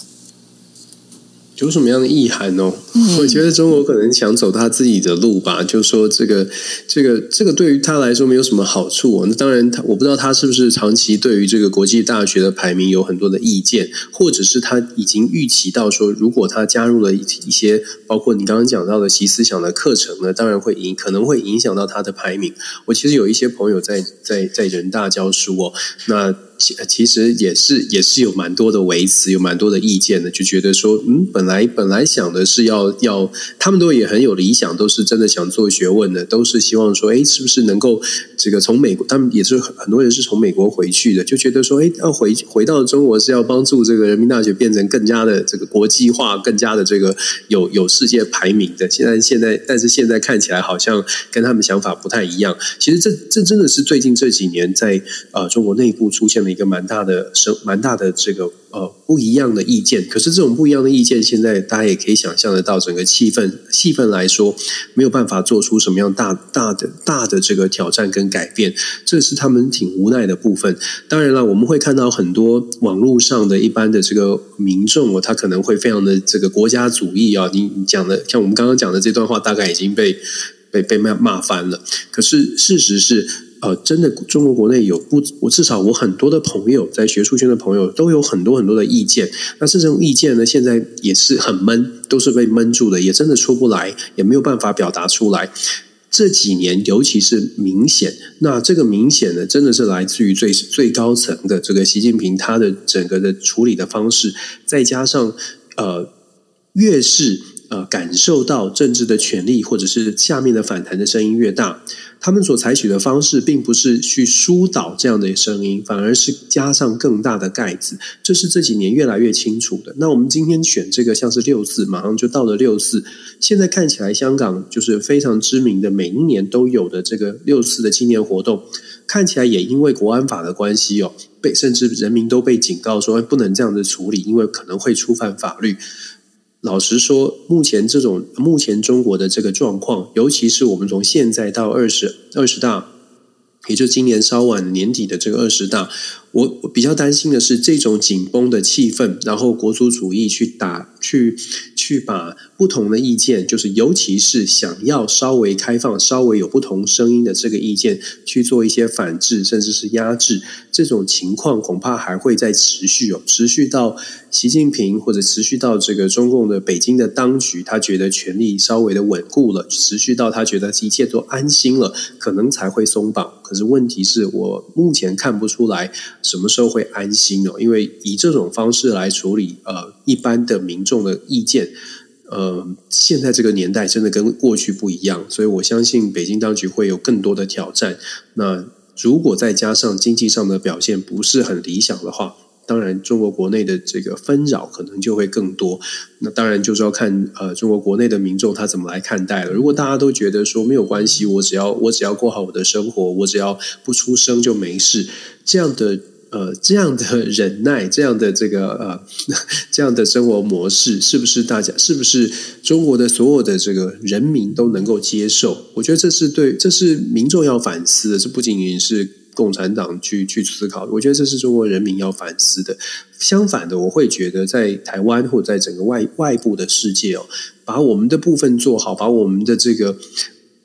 有什么样的意涵哦？嗯、我觉得中国可能想走他自己的路吧，就说这个、这个、这个对于他来说没有什么好处哦。那当然，他我不知道他是不是长期对于这个国际大学的排名有很多的意见，或者是他已经预期到说，如果他加入了一一些包括你刚刚讲到的习思想的课程呢，当然会影可能会影响到他的排名。我其实有一些朋友在在在人大教书哦，那。其其实也是也是有蛮多的维持，有蛮多的意见的，就觉得说，嗯，本来本来想的是要要，他们都也很有理想，都是真的想做学问的，都是希望说，哎，是不是能够这个从美国，他们也是很多人是从美国回去的，就觉得说，哎，要回回到中国是要帮助这个人民大学变成更加的这个国际化，更加的这个有有世界排名的。现在现在，但是现在看起来好像跟他们想法不太一样。其实这这真的是最近这几年在呃中国内部出现。一个蛮大的、生蛮大的这个呃不一样的意见。可是这种不一样的意见，现在大家也可以想象得到，整个气氛气氛来说，没有办法做出什么样大大的大的这个挑战跟改变，这是他们挺无奈的部分。当然了，我们会看到很多网络上的一般的这个民众哦，他可能会非常的这个国家主义啊。你你讲的像我们刚刚讲的这段话，大概已经被被被骂骂翻了。可是事实是。呃，真的，中国国内有不，我至少我很多的朋友，在学术圈的朋友都有很多很多的意见。那这种意见呢，现在也是很闷，都是被闷住的，也真的出不来，也没有办法表达出来。这几年，尤其是明显，那这个明显呢，真的是来自于最最高层的这个习近平他的整个的处理的方式，再加上呃，越是呃感受到政治的权力，或者是下面的反弹的声音越大。他们所采取的方式，并不是去疏导这样的声音，反而是加上更大的盖子。这是这几年越来越清楚的。那我们今天选这个，像是六四，马上就到了六四。现在看起来，香港就是非常知名的，每一年都有的这个六四的纪念活动，看起来也因为国安法的关系哦，被甚至人民都被警告说不能这样子处理，因为可能会触犯法律。老实说，目前这种目前中国的这个状况，尤其是我们从现在到二十二十大，也就今年稍晚年底的这个二十大。我我比较担心的是这种紧绷的气氛，然后国族主义去打去去把不同的意见，就是尤其是想要稍微开放、稍微有不同声音的这个意见去做一些反制，甚至是压制，这种情况恐怕还会再持续哦，持续到习近平或者持续到这个中共的北京的当局，他觉得权力稍微的稳固了，持续到他觉得一切都安心了，可能才会松绑。可是问题是我目前看不出来。什么时候会安心哦？因为以这种方式来处理呃一般的民众的意见，呃，现在这个年代真的跟过去不一样，所以我相信北京当局会有更多的挑战。那如果再加上经济上的表现不是很理想的话，当然中国国内的这个纷扰可能就会更多。那当然就是要看呃中国国内的民众他怎么来看待了。如果大家都觉得说没有关系，我只要我只要过好我的生活，我只要不出声就没事，这样的。呃，这样的忍耐，这样的这个呃，[LAUGHS] 这样的生活模式，是不是大家，是不是中国的所有的这个人民都能够接受？我觉得这是对，这是民众要反思的，这不仅仅是共产党去去思考。我觉得这是中国人民要反思的。相反的，我会觉得在台湾或在整个外外部的世界哦，把我们的部分做好，把我们的这个。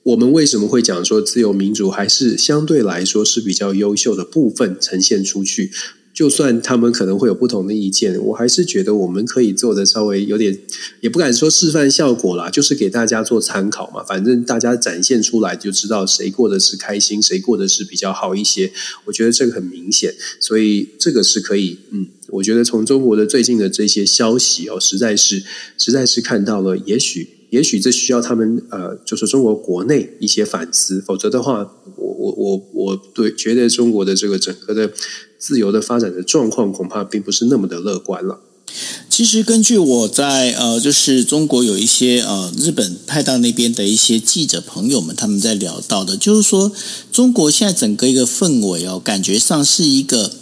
我们为什么会讲说自由民主还是相对来说是比较优秀的部分呈现出去？就算他们可能会有不同的意见，我还是觉得我们可以做的稍微有点，也不敢说示范效果啦，就是给大家做参考嘛。反正大家展现出来就知道谁过得是开心，谁过得是比较好一些。我觉得这个很明显，所以这个是可以，嗯，我觉得从中国的最近的这些消息哦，实在是实在是看到了，也许。也许这需要他们呃，就是中国国内一些反思，否则的话，我我我我对觉得中国的这个整个的自由的发展的状况，恐怕并不是那么的乐观了。其实根据我在呃，就是中国有一些呃日本派到那边的一些记者朋友们，他们在聊到的，就是说中国现在整个一个氛围哦，感觉上是一个。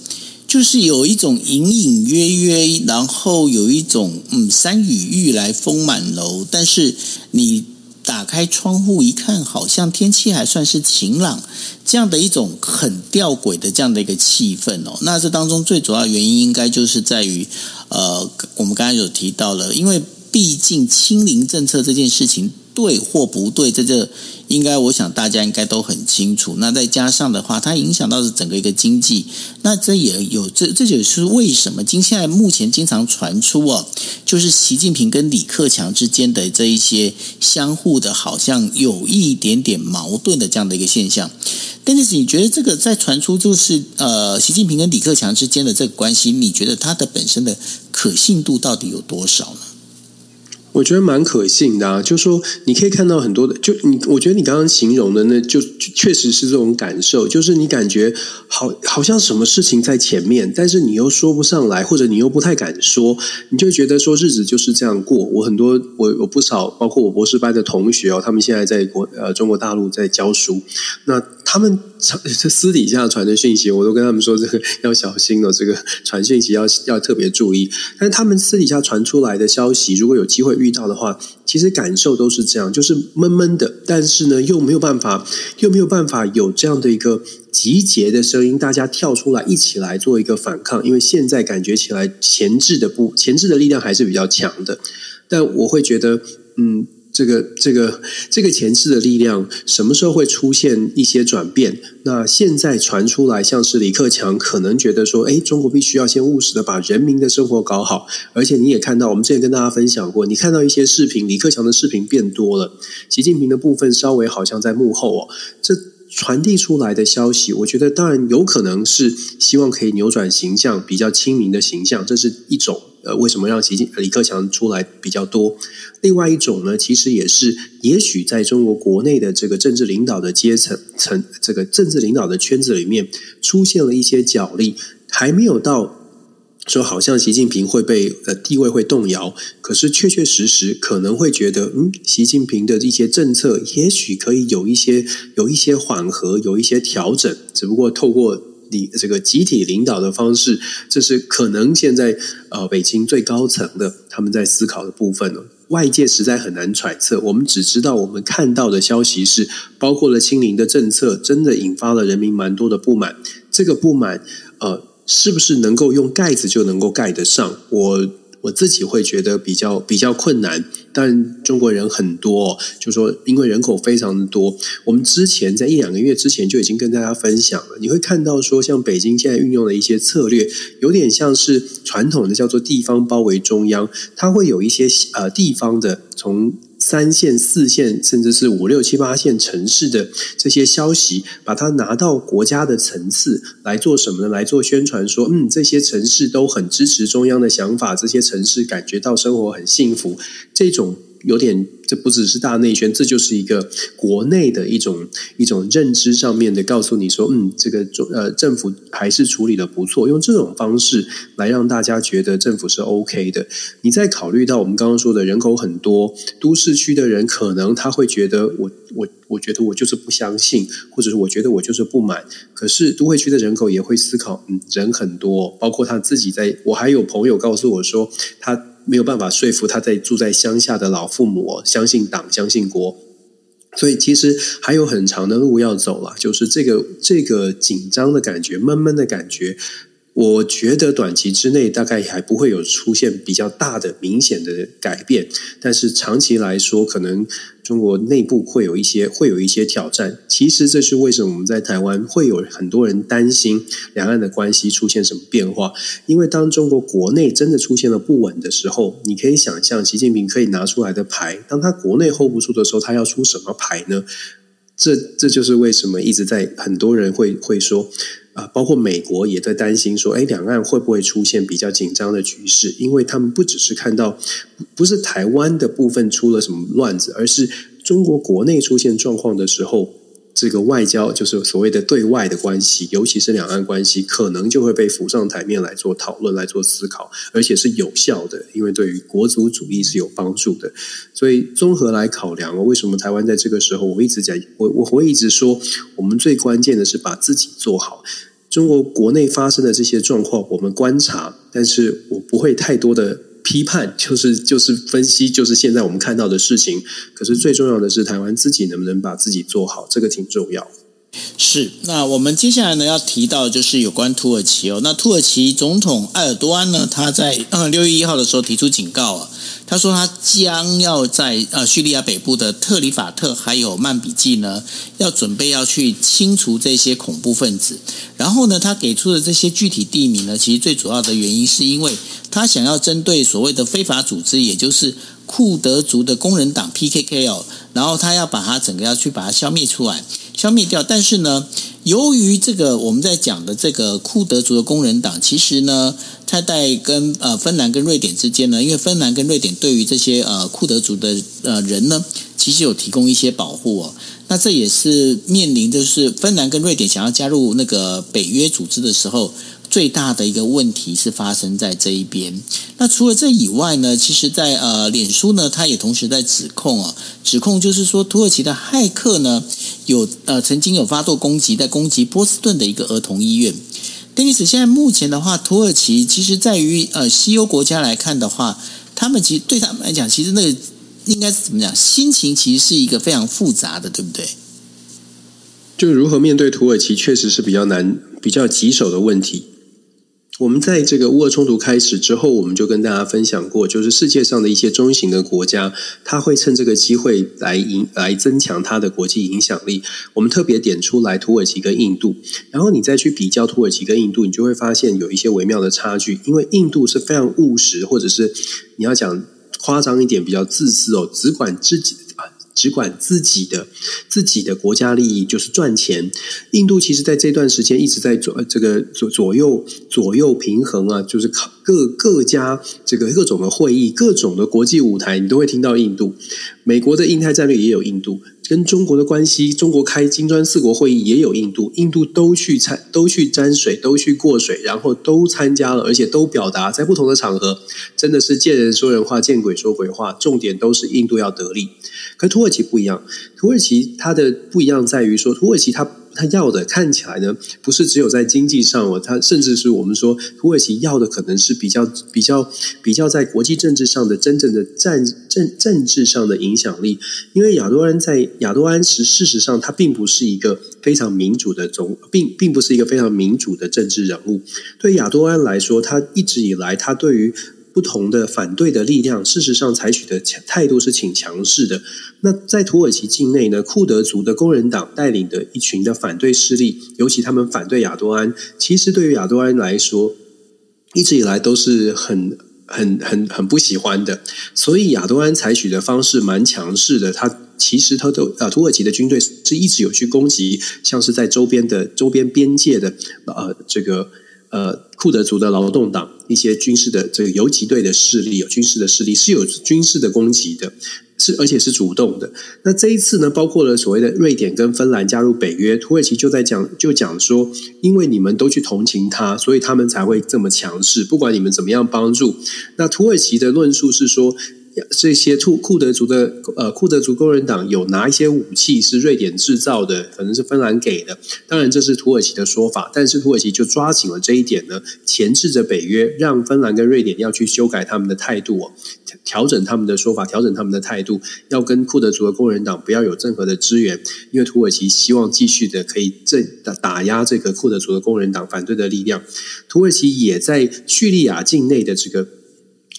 就是有一种隐隐约约，然后有一种嗯，山雨欲来风满楼，但是你打开窗户一看，好像天气还算是晴朗，这样的一种很吊诡的这样的一个气氛哦。那这当中最主要原因应该就是在于，呃，我们刚才有提到了，因为毕竟清零政策这件事情。对或不对，这这应该，我想大家应该都很清楚。那再加上的话，它影响到是整个一个经济。那这也有这，这就是为什么今现在目前经常传出哦，就是习近平跟李克强之间的这一些相互的，好像有一点点矛盾的这样的一个现象。但是你觉得这个在传出就是呃，习近平跟李克强之间的这个关系，你觉得它的本身的可信度到底有多少呢？我觉得蛮可信的啊，就是说你可以看到很多的，就你，我觉得你刚刚形容的那就确实是这种感受，就是你感觉好，好像什么事情在前面，但是你又说不上来，或者你又不太敢说，你就觉得说日子就是这样过。我很多，我有不少，包括我博士班的同学哦，他们现在在国呃中国大陆在教书，那。他们这私底下传的讯息，我都跟他们说这个要小心哦，这个传讯息要要特别注意。但是他们私底下传出来的消息，如果有机会遇到的话，其实感受都是这样，就是闷闷的，但是呢，又没有办法，又没有办法有这样的一个集结的声音，大家跳出来一起来做一个反抗。因为现在感觉起来前置的不前置的力量还是比较强的，但我会觉得，嗯。这个这个这个前置的力量什么时候会出现一些转变？那现在传出来，像是李克强可能觉得说，哎，中国必须要先务实的把人民的生活搞好。而且你也看到，我们之前跟大家分享过，你看到一些视频，李克强的视频变多了，习近平的部分稍微好像在幕后哦。这传递出来的消息，我觉得当然有可能是希望可以扭转形象，比较亲民的形象，这是一种。呃，为什么让习近李克强出来比较多？另外一种呢，其实也是，也许在中国国内的这个政治领导的阶层层，这个政治领导的圈子里面，出现了一些角力，还没有到说好像习近平会被呃地位会动摇，可是确确实实可能会觉得，嗯，习近平的一些政策也许可以有一些有一些缓和，有一些调整，只不过透过。这个集体领导的方式，这是可能现在呃北京最高层的他们在思考的部分了。外界实在很难揣测，我们只知道我们看到的消息是，包括了清零的政策，真的引发了人民蛮多的不满。这个不满，呃，是不是能够用盖子就能够盖得上？我。我自己会觉得比较比较困难，但中国人很多，就说因为人口非常的多，我们之前在一两个月之前就已经跟大家分享了。你会看到说，像北京现在运用的一些策略，有点像是传统的叫做地方包围中央，它会有一些呃地方的从。三线、四线，甚至是五六七八线城市的这些消息，把它拿到国家的层次来做什么呢？来做宣传，说嗯，这些城市都很支持中央的想法，这些城市感觉到生活很幸福，这种。有点，这不只是大内宣，这就是一个国内的一种一种认知上面的告诉你说，嗯，这个中呃政府还是处理得不错，用这种方式来让大家觉得政府是 OK 的。你再考虑到我们刚刚说的人口很多，都市区的人可能他会觉得我我我觉得我就是不相信，或者是我觉得我就是不满。可是都会区的人口也会思考，嗯，人很多，包括他自己在。我还有朋友告诉我说，他。没有办法说服他在住在乡下的老父母相信党、相信国，所以其实还有很长的路要走了。就是这个这个紧张的感觉、闷闷的感觉。我觉得短期之内大概还不会有出现比较大的明显的改变，但是长期来说，可能中国内部会有一些会有一些挑战。其实这是为什么我们在台湾会有很多人担心两岸的关系出现什么变化？因为当中国国内真的出现了不稳的时候，你可以想象习近平可以拿出来的牌，当他国内 hold 不住的时候，他要出什么牌呢？这这就是为什么一直在很多人会会说。啊，包括美国也在担心说，哎，两岸会不会出现比较紧张的局势？因为他们不只是看到，不是台湾的部分出了什么乱子，而是中国国内出现状况的时候。这个外交就是所谓的对外的关系，尤其是两岸关系，可能就会被浮上台面来做讨论、来做思考，而且是有效的，因为对于国族主义是有帮助的。所以综合来考量，为什么台湾在这个时候，我一直讲，我我会一直说，我们最关键的是把自己做好。中国国内发生的这些状况，我们观察，但是我不会太多的。批判就是就是分析，就是现在我们看到的事情。可是最重要的是，台湾自己能不能把自己做好，这个挺重要。是。那我们接下来呢要提到就是有关土耳其哦。那土耳其总统埃尔多安呢，他在呃六月一号的时候提出警告啊。他说，他将要在呃叙利亚北部的特里法特还有曼比季呢，要准备要去清除这些恐怖分子。然后呢，他给出的这些具体地名呢，其实最主要的原因是因为他想要针对所谓的非法组织，也就是库德族的工人党 PKK 哦，然后他要把它整个要去把它消灭出来，消灭掉。但是呢，由于这个我们在讲的这个库德族的工人党，其实呢。他在跟呃芬兰跟瑞典之间呢，因为芬兰跟瑞典对于这些呃库德族的呃人呢，其实有提供一些保护哦。那这也是面临就是芬兰跟瑞典想要加入那个北约组织的时候，最大的一个问题是发生在这一边。那除了这以外呢，其实在呃脸书呢，它也同时在指控啊，指控就是说土耳其的骇客呢。有呃曾经有发动攻击，在攻击波士顿的一个儿童医院。丹尼斯，现在目前的话，土耳其其实在于呃西欧国家来看的话，他们其实对他们来讲，其实那个应该是怎么讲？心情其实是一个非常复杂的，对不对？就如何面对土耳其，确实是比较难、比较棘手的问题。我们在这个乌俄冲突开始之后，我们就跟大家分享过，就是世界上的一些中型的国家，他会趁这个机会来影来增强他的国际影响力。我们特别点出来土耳其跟印度，然后你再去比较土耳其跟印度，你就会发现有一些微妙的差距。因为印度是非常务实，或者是你要讲夸张一点，比较自私哦，只管自己。只管自己的自己的国家利益，就是赚钱。印度其实在这段时间一直在左这个左左右左右平衡啊，就是各各家这个各种的会议、各种的国际舞台，你都会听到印度。美国的印太战略也有印度。跟中国的关系，中国开金砖四国会议也有印度，印度都去参，都去沾水，都去过水，然后都参加了，而且都表达在不同的场合，真的是见人说人话，见鬼说鬼话，重点都是印度要得利。可土耳其不一样，土耳其它的不一样在于说，土耳其它。他要的看起来呢，不是只有在经济上哦，他甚至是我们说土耳其要的可能是比较比较比较在国际政治上的真正的战政政治上的影响力。因为亚多安在亚多安是事实上他并不是一个非常民主的总，并并不是一个非常民主的政治人物。对亚多安来说，他一直以来他对于。不同的反对的力量，事实上采取的态度是挺强势的。那在土耳其境内呢，库德族的工人党带领的一群的反对势力，尤其他们反对亚多安，其实对于亚多安来说，一直以来都是很、很、很、很不喜欢的。所以亚多安采取的方式蛮强势的。他其实他都啊，土耳其的军队是一直有去攻击，像是在周边的周边边界的呃这个。呃，库德族的劳动党一些军事的这个游击队的势力，有军事的势力是有军事的攻击的，是而且是主动的。那这一次呢，包括了所谓的瑞典跟芬兰加入北约，土耳其就在讲，就讲说，因为你们都去同情他，所以他们才会这么强势。不管你们怎么样帮助，那土耳其的论述是说。这些库库德族的呃库德族工人党有拿一些武器是瑞典制造的，可能是芬兰给的。当然这是土耳其的说法，但是土耳其就抓紧了这一点呢，钳制着北约，让芬兰跟瑞典要去修改他们的态度哦，调整他们的说法，调整他们的态度，要跟库德族的工人党不要有任何的支援，因为土耳其希望继续的可以正打打压这个库德族的工人党反对的力量。土耳其也在叙利亚境内的这个。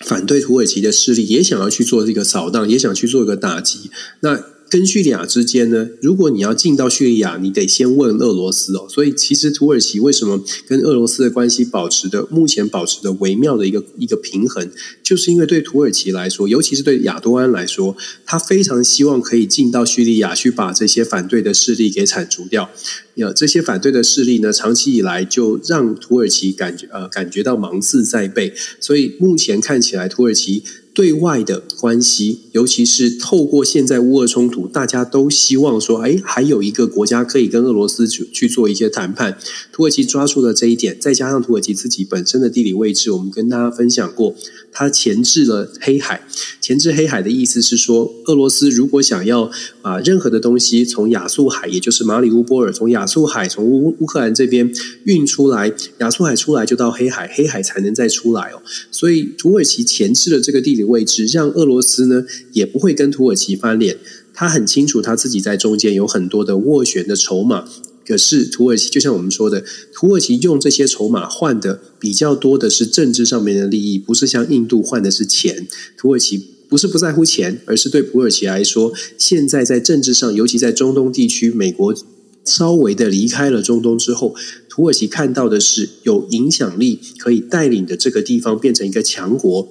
反对土耳其的势力也想要去做这个扫荡，也想去做一个打击。那跟叙利亚之间呢？如果你要进到叙利亚，你得先问俄罗斯哦。所以其实土耳其为什么跟俄罗斯的关系保持的目前保持的微妙的一个一个平衡，就是因为对土耳其来说，尤其是对亚多安来说，他非常希望可以进到叙利亚去把这些反对的势力给铲除掉。有这些反对的势力呢，长期以来就让土耳其感觉呃感觉到芒刺在背。所以目前看起来，土耳其。对外的关系，尤其是透过现在乌俄冲突，大家都希望说，哎，还有一个国家可以跟俄罗斯去去做一些谈判。土耳其抓住了这一点，再加上土耳其自己本身的地理位置，我们跟大家分享过，它前置了黑海。前置黑海的意思是说，俄罗斯如果想要把任何的东西从亚速海，也就是马里乌波尔，从亚速海从乌乌克兰这边运出来，亚速海出来就到黑海，黑海才能再出来哦。所以土耳其前置了这个地理。位置让俄罗斯呢也不会跟土耳其翻脸，他很清楚他自己在中间有很多的斡旋的筹码。可是土耳其就像我们说的，土耳其用这些筹码换的比较多的是政治上面的利益，不是像印度换的是钱。土耳其不是不在乎钱，而是对土耳其来说，现在在政治上，尤其在中东地区，美国稍微的离开了中东之后，土耳其看到的是有影响力可以带领的这个地方变成一个强国。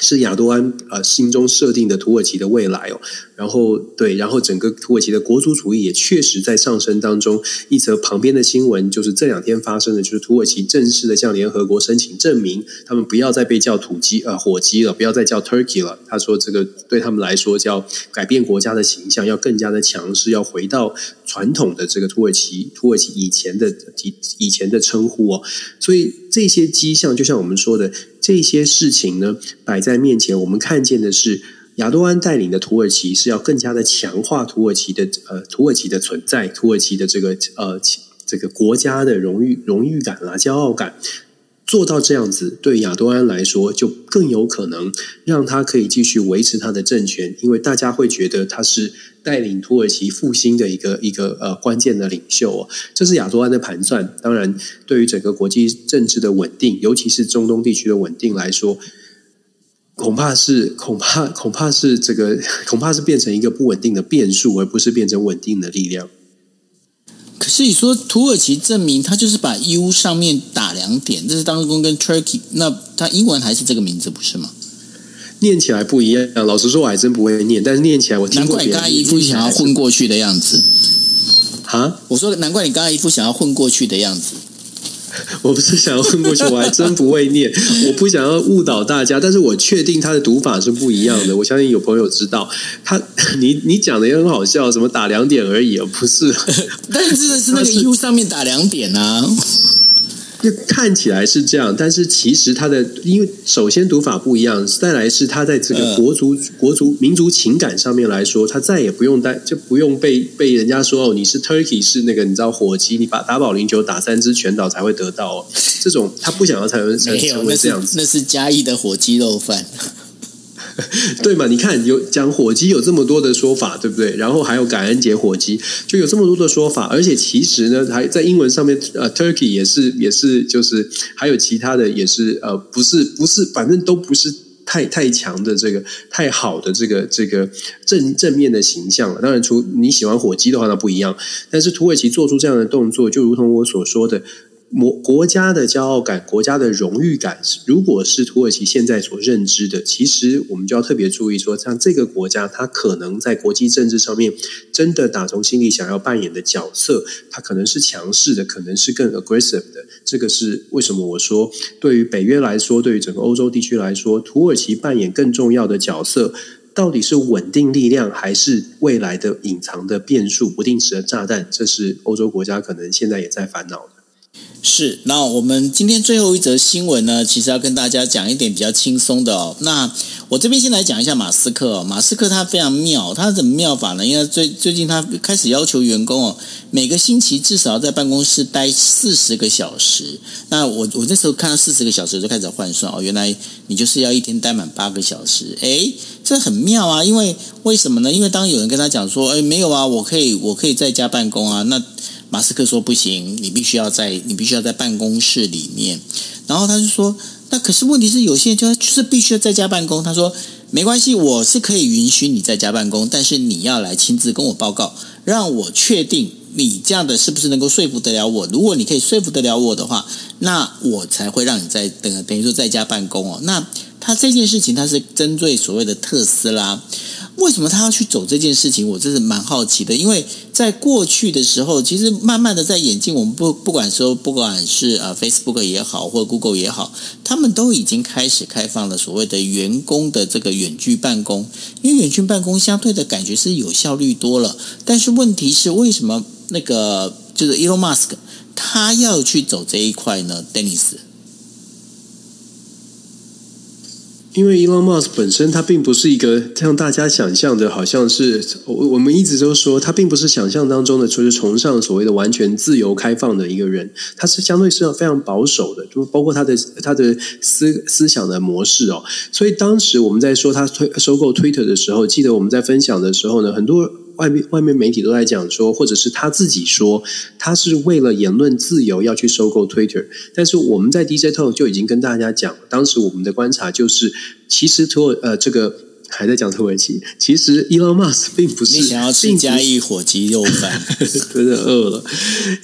是亚多安呃心中设定的土耳其的未来哦，然后对，然后整个土耳其的国族主义也确实在上升当中。一则旁边的新闻就是这两天发生的，就是土耳其正式的向联合国申请证明，他们不要再被叫土鸡呃火鸡了，不要再叫 Turkey 了。他说这个对他们来说叫改变国家的形象，要更加的强势，要回到传统的这个土耳其土耳其以前的以以前的称呼哦。所以这些迹象，就像我们说的。这些事情呢，摆在面前，我们看见的是亚多安带领的土耳其是要更加的强化土耳其的呃土耳其的存在，土耳其的这个呃这个国家的荣誉荣誉感啦、骄傲感。做到这样子，对亚多安来说，就更有可能让他可以继续维持他的政权，因为大家会觉得他是带领土耳其复兴的一个一个呃关键的领袖哦。这是亚多安的盘算。当然，对于整个国际政治的稳定，尤其是中东地区的稳定来说，恐怕是恐怕恐怕是这个恐怕是变成一个不稳定的变数，而不是变成稳定的力量。可是你说土耳其证明他就是把 U 上面打两点，这是当中跟 Turkey，那他英文还是这个名字不是吗？念起来不一样。老实说，我还真不会念，但是念起来我听过。难怪你刚刚一副想要混过去的样子。哈，我说难怪你刚刚一副想要混过去的样子。[LAUGHS] 我不是想要混过去，我还真不会念。[LAUGHS] 我不想要误导大家，但是我确定它的读法是不一样的。我相信有朋友知道他，[LAUGHS] 你你讲的也很好笑，什么打两点而已，不是？但是真的是那个 U 上面打两点啊。就看起来是这样，但是其实它的，因为首先读法不一样，再来是它在这个国族、呃、国族、民族情感上面来说，它再也不用担，就不用被被人家说哦，你是 Turkey 是那个你知道火鸡，你把打保龄球打三支全倒才会得到哦，这种他不想要才能成为这样子，那是嘉义的火鸡肉饭。[LAUGHS] 对嘛？你看有讲火鸡有这么多的说法，对不对？然后还有感恩节火鸡，就有这么多的说法。而且其实呢，还在英文上面，呃，Turkey 也是也是，就是还有其他的也是，呃，不是不是，反正都不是太太强的这个太好的这个这个正正面的形象。当然，除你喜欢火鸡的话，那不一样。但是土耳其做出这样的动作，就如同我所说的。国国家的骄傲感，国家的荣誉感，如果是土耳其现在所认知的，其实我们就要特别注意说，像这个国家，它可能在国际政治上面真的打从心里想要扮演的角色，它可能是强势的，可能是更 aggressive 的。这个是为什么我说，对于北约来说，对于整个欧洲地区来说，土耳其扮演更重要的角色，到底是稳定力量，还是未来的隐藏的变数、不定时的炸弹？这是欧洲国家可能现在也在烦恼的。是，那我们今天最后一则新闻呢，其实要跟大家讲一点比较轻松的哦。那我这边先来讲一下马斯克，马斯克他非常妙，他怎么妙法呢？因为最最近他开始要求员工哦，每个星期至少要在办公室待四十个小时。那我我那时候看到四十个小时就开始换算哦，原来你就是要一天待满八个小时。诶，这很妙啊！因为为什么呢？因为当有人跟他讲说，诶，没有啊，我可以我可以在家办公啊，那。马斯克说不行，你必须要在你必须要在办公室里面。然后他就说，那可是问题是有些人就是必须要在家办公。他说没关系，我是可以允许你在家办公，但是你要来亲自跟我报告，让我确定你这样的是不是能够说服得了我。如果你可以说服得了我的话，那我才会让你在等等于说在家办公哦。那他这件事情他是针对所谓的特斯拉。为什么他要去走这件事情？我真是蛮好奇的。因为在过去的时候，其实慢慢的在演进，我们不不管说，不管是呃 Facebook 也好，或 Google 也好，他们都已经开始开放了所谓的员工的这个远距办公。因为远距办公相对的感觉是有效率多了。但是问题是，为什么那个就是 Elon Musk 他要去走这一块呢？Dennis。因为 Elon Musk 本身他并不是一个像大家想象的，好像是我我们一直都说他并不是想象当中的，就是崇尚所谓的完全自由开放的一个人，他是相对是非常保守的，就包括他的他的思思想的模式哦。所以当时我们在说他推收购 Twitter 的时候，记得我们在分享的时候呢，很多。外面外面媒体都在讲说，或者是他自己说，他是为了言论自由要去收购 Twitter。但是我们在 DJ Talk 就已经跟大家讲，当时我们的观察就是，其实土耳呃这个。还在讲土耳其，其实 Elon Musk 并不是你想要吃嘉义火鸡肉饭，[LAUGHS] 真的饿了。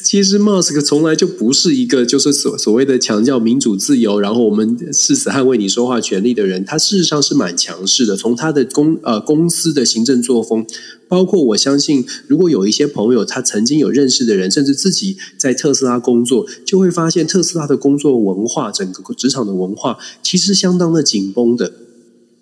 其实 Musk 从来就不是一个就是所所谓的强调民主自由，然后我们誓死捍卫你说话权利的人。他事实上是蛮强势的。从他的公呃公司的行政作风，包括我相信，如果有一些朋友他曾经有认识的人，甚至自己在特斯拉工作，就会发现特斯拉的工作文化，整个职场的文化其实相当的紧绷的。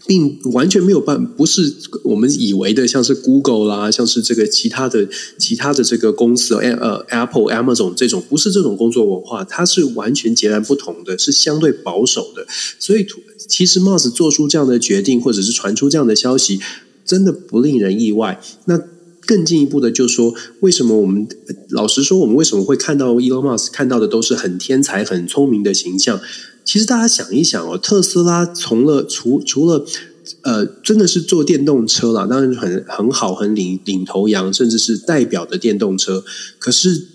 并完全没有办，不是我们以为的，像是 Google 啦，像是这个其他的其他的这个公司，呃，Apple、Amazon 这种，不是这种工作文化，它是完全截然不同的，是相对保守的。所以，其实 Musk 做出这样的决定，或者是传出这样的消息，真的不令人意外。那更进一步的，就是说为什么我们老实说，我们为什么会看到 Elon Musk 看到的都是很天才、很聪明的形象？其实大家想一想哦，特斯拉从了除除了呃，真的是做电动车啦，当然很很好，很领领头羊，甚至是代表的电动车。可是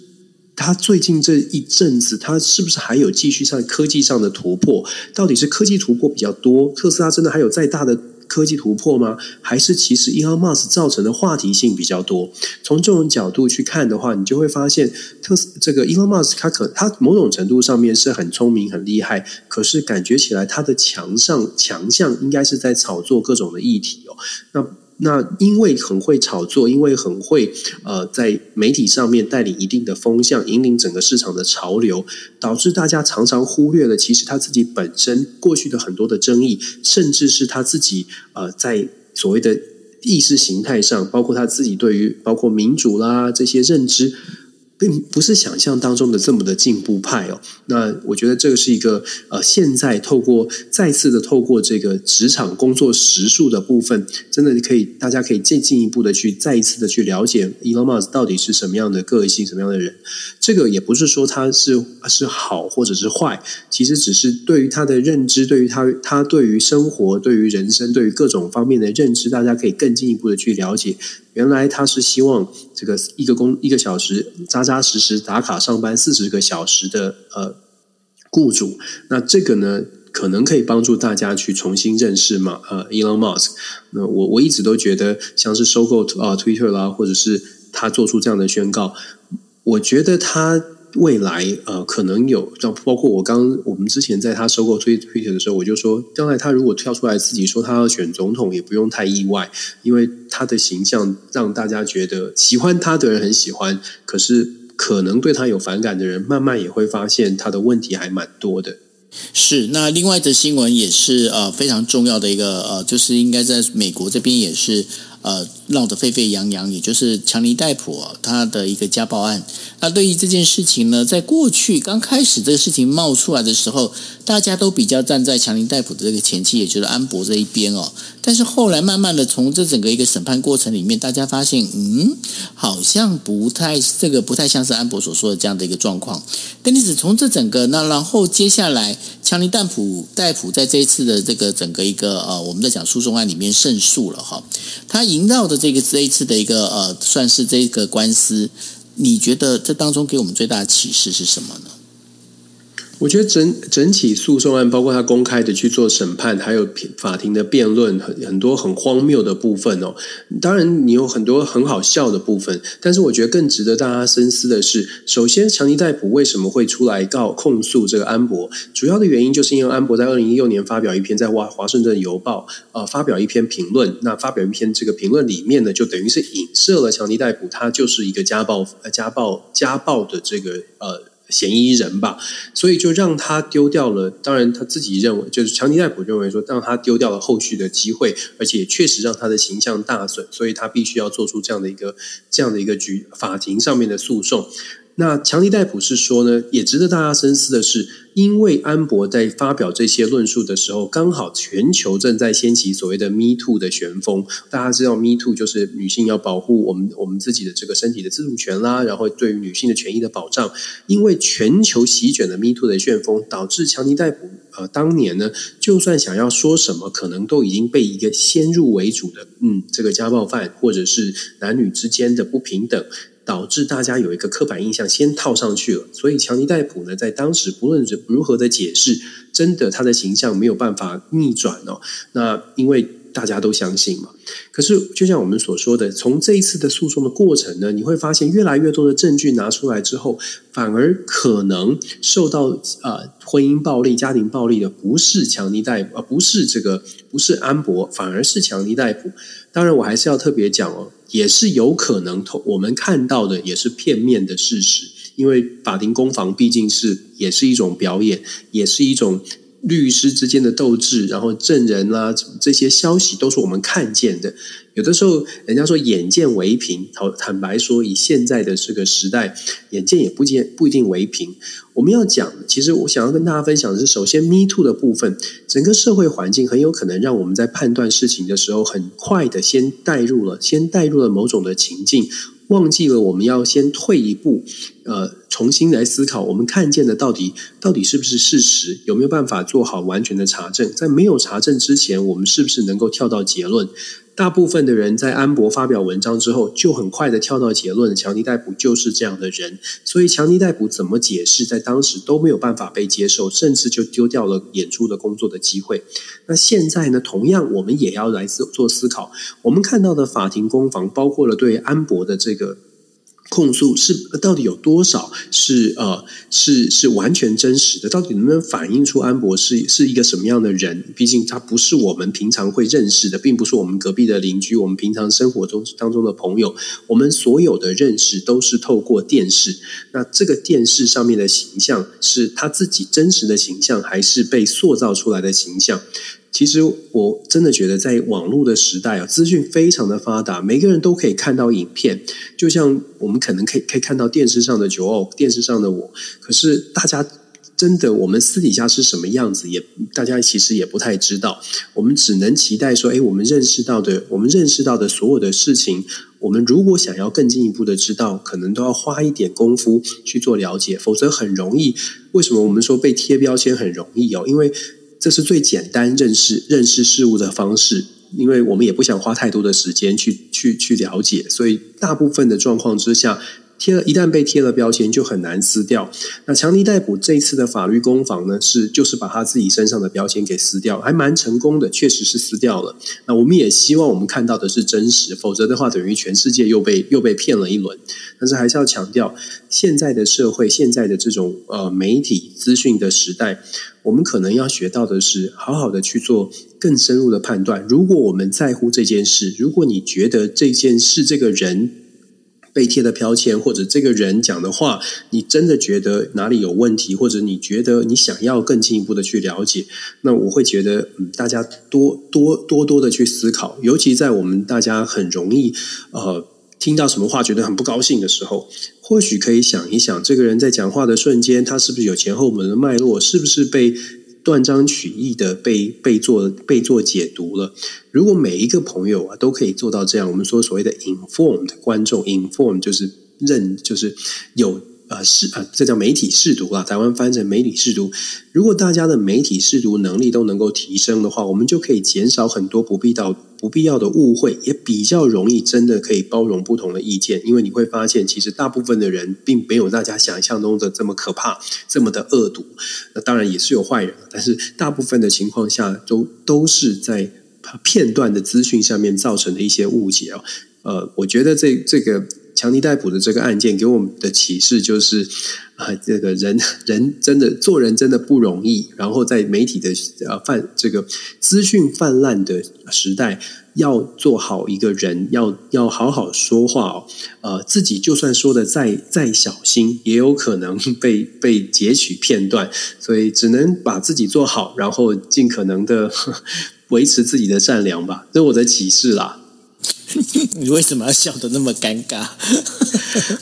他最近这一阵子，他是不是还有继续上科技上的突破？到底是科技突破比较多？特斯拉真的还有再大的？科技突破吗？还是其实 Elon Musk 造成的话题性比较多？从这种角度去看的话，你就会发现，特这个 Elon Musk 他可他某种程度上面是很聪明、很厉害，可是感觉起来他的强上强项应该是在炒作各种的议题哦。那。那因为很会炒作，因为很会呃在媒体上面带领一定的风向，引领整个市场的潮流，导致大家常常忽略了其实他自己本身过去的很多的争议，甚至是他自己呃在所谓的意识形态上，包括他自己对于包括民主啦这些认知。并不是想象当中的这么的进步派哦。那我觉得这个是一个呃，现在透过再次的透过这个职场工作时数的部分，真的可以大家可以再进一步的去再一次的去了解 Elon Musk 到底是什么样的个性，什么样的人。这个也不是说他是是好或者是坏，其实只是对于他的认知，对于他他对于生活、对于人生、对于各种方面的认知，大家可以更进一步的去了解。原来他是希望这个一个工一个小时扎扎实实打卡上班四十个小时的呃雇主，那这个呢可能可以帮助大家去重新认识嘛呃 Elon Musk。那我我一直都觉得像是收购啊 Twitter 啦，或者是他做出这样的宣告，我觉得他。未来呃，可能有像包括我刚我们之前在他收购推推特的时候，我就说，将来他如果跳出来自己说他要选总统，也不用太意外，因为他的形象让大家觉得喜欢他的人很喜欢，可是可能对他有反感的人，慢慢也会发现他的问题还蛮多的。是，那另外的新闻也是呃非常重要的一个呃，就是应该在美国这边也是。呃，闹得沸沸扬扬，也就是强尼戴普他的一个家暴案。那对于这件事情呢，在过去刚开始这个事情冒出来的时候，大家都比较站在强尼戴普的这个前妻，也就是安博这一边哦。但是后来慢慢的从这整个一个审判过程里面，大家发现，嗯，好像不太这个不太像是安博所说的这样的一个状况。但你只从这整个，那然后接下来强尼戴普戴普在这一次的这个整个一个呃，我们在讲诉讼案里面胜诉了哈，他赢。赢到的这个这一次的一个呃，算是这个官司，你觉得这当中给我们最大的启示是什么呢？我觉得整整起诉讼案，包括他公开的去做审判，还有法庭的辩论，很很多很荒谬的部分哦。当然，你有很多很好笑的部分，但是我觉得更值得大家深思的是，首先，强尼戴普为什么会出来告控诉这个安博？主要的原因就是因为安博在二零一六年发表一篇在华华盛顿邮报呃发表一篇评论，那发表一篇这个评论里面呢，就等于是影射了强尼戴普，他就是一个家暴呃家暴家暴的这个呃。嫌疑人吧，所以就让他丢掉了。当然，他自己认为，就是强尼戴普认为说，让他丢掉了后续的机会，而且确实让他的形象大损，所以他必须要做出这样的一个这样的一个局法庭上面的诉讼。那强尼戴普是说呢，也值得大家深思的是，因为安博在发表这些论述的时候，刚好全球正在掀起所谓的 “Me Too” 的旋风。大家知道，“Me Too” 就是女性要保护我们我们自己的这个身体的自主权啦，然后对于女性的权益的保障。因为全球席卷的 “Me Too” 的旋风，导致强尼戴普呃当年呢，就算想要说什么，可能都已经被一个先入为主的嗯这个家暴犯，或者是男女之间的不平等。导致大家有一个刻板印象先套上去了，所以强尼戴普呢，在当时不论是如何的解释，真的他的形象没有办法逆转哦。那因为大家都相信嘛。可是就像我们所说的，从这一次的诉讼的过程呢，你会发现越来越多的证据拿出来之后，反而可能受到、呃、婚姻暴力、家庭暴力的不是强尼戴普，而不是这个不是安博，反而是强尼戴普。当然，我还是要特别讲哦。也是有可能，我们看到的也是片面的事实，因为法庭攻防毕竟是也是一种表演，也是一种律师之间的斗智，然后证人啊这些消息都是我们看见的。有的时候，人家说眼见为凭，坦坦白说，以现在的这个时代，眼见也不见不一定为凭。我们要讲，其实我想要跟大家分享的是，首先，Me Too 的部分，整个社会环境很有可能让我们在判断事情的时候，很快的先带入了，先带入了某种的情境。忘记了，我们要先退一步，呃，重新来思考，我们看见的到底到底是不是事实？有没有办法做好完全的查证？在没有查证之前，我们是不是能够跳到结论？大部分的人在安博发表文章之后，就很快的跳到结论，强尼戴普就是这样的人。所以，强尼戴普怎么解释，在当时都没有办法被接受，甚至就丢掉了演出的工作的机会。那现在呢？同样，我们也要来做做思考。我们看到的法庭攻防，包括了对安博的这个。控诉是到底有多少是呃是是完全真实的？到底能不能反映出安博是是一个什么样的人？毕竟他不是我们平常会认识的，并不是我们隔壁的邻居，我们平常生活中当中的朋友。我们所有的认识都是透过电视。那这个电视上面的形象是他自己真实的形象，还是被塑造出来的形象？其实我真的觉得，在网络的时代啊，资讯非常的发达，每个人都可以看到影片。就像我们可能可以可以看到电视上的九欧，电视上的我。可是大家真的，我们私底下是什么样子，也大家其实也不太知道。我们只能期待说，哎，我们认识到的，我们认识到的所有的事情，我们如果想要更进一步的知道，可能都要花一点功夫去做了解，否则很容易。为什么我们说被贴标签很容易哦？因为这是最简单认识认识事物的方式，因为我们也不想花太多的时间去去去了解，所以大部分的状况之下。贴了，一旦被贴了标签，就很难撕掉。那强尼逮捕这一次的法律攻防呢，是就是把他自己身上的标签给撕掉，还蛮成功的，确实是撕掉了。那我们也希望我们看到的是真实，否则的话，等于全世界又被又被骗了一轮。但是还是要强调，现在的社会，现在的这种呃媒体资讯的时代，我们可能要学到的是，好好的去做更深入的判断。如果我们在乎这件事，如果你觉得这件事这个人。被贴的标签，或者这个人讲的话，你真的觉得哪里有问题，或者你觉得你想要更进一步的去了解，那我会觉得，嗯，大家多多多多的去思考，尤其在我们大家很容易呃听到什么话觉得很不高兴的时候，或许可以想一想，这个人在讲话的瞬间，他是不是有前后门的脉络，是不是被。断章取义的被被做被做解读了。如果每一个朋友啊都可以做到这样，我们说所谓的 informed 观众，informed 就是认就是有。啊，是啊，这叫媒体试读啊。台湾翻成媒体试读。如果大家的媒体试读能力都能够提升的话，我们就可以减少很多不必到不必要的误会，也比较容易真的可以包容不同的意见。因为你会发现，其实大部分的人并没有大家想象中的这么可怕，这么的恶毒。那当然也是有坏人，但是大部分的情况下，都都是在片段的资讯下面造成的一些误解哦。呃，我觉得这这个。强尼戴普的这个案件给我们的启示就是，啊，这个人人真的做人真的不容易。然后在媒体的呃泛这个资讯泛滥的时代，要做好一个人，要要好好说话哦。呃，自己就算说的再再小心，也有可能 [LAUGHS] 被被截取片段，所以只能把自己做好，然后尽可能的 [LAUGHS] 维持自己的善良吧。这是我的启示啦。[LAUGHS] 你为什么要笑得那么尴尬？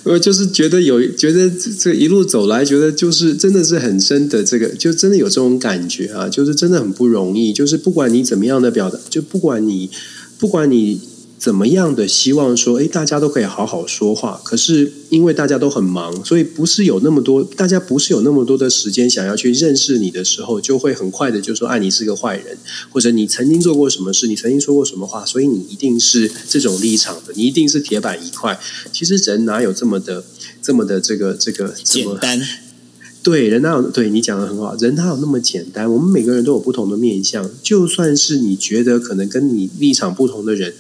我 [LAUGHS] 就是觉得有，觉得这一路走来，觉得就是真的是很深的这个，就真的有这种感觉啊，就是真的很不容易。就是不管你怎么样的表达，就不管你，不管你。怎么样的希望说，诶，大家都可以好好说话。可是因为大家都很忙，所以不是有那么多，大家不是有那么多的时间想要去认识你的时候，就会很快的就说，哎，你是个坏人，或者你曾经做过什么事，你曾经说过什么话，所以你一定是这种立场的，你一定是铁板一块。其实人哪有这么的，这么的这个这个简单？[LAUGHS] 对，人哪有，对你讲的很好，人哪有那么简单？我们每个人都有不同的面相，就算是你觉得可能跟你立场不同的人。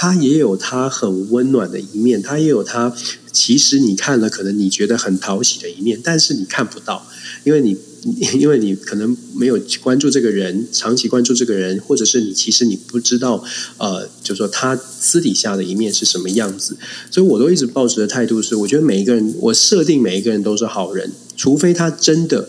他也有他很温暖的一面，他也有他其实你看了可能你觉得很讨喜的一面，但是你看不到，因为你 [LAUGHS] 因为你可能没有关注这个人，长期关注这个人，或者是你其实你不知道，呃，就说他私底下的一面是什么样子，所以我都一直抱持的态度是，我觉得每一个人，我设定每一个人都是好人，除非他真的。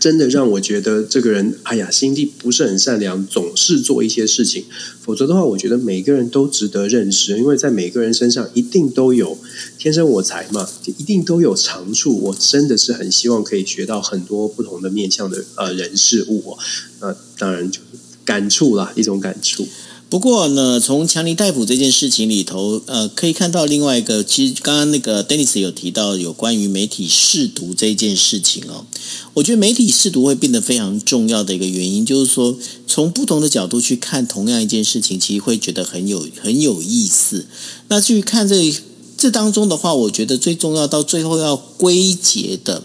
真的让我觉得这个人，哎呀，心地不是很善良，总是做一些事情。否则的话，我觉得每个人都值得认识，因为在每个人身上一定都有天生我材嘛，一定都有长处。我真的是很希望可以学到很多不同的面向的呃人事物。那当然就感触啦，一种感触。不过呢，从强尼逮捕这件事情里头，呃，可以看到另外一个，其实刚刚那个 Dennis 有提到有关于媒体识读这件事情哦。我觉得媒体识读会变得非常重要的一个原因，就是说从不同的角度去看同样一件事情，其实会觉得很有很有意思。那去看这这当中的话，我觉得最重要到最后要归结的。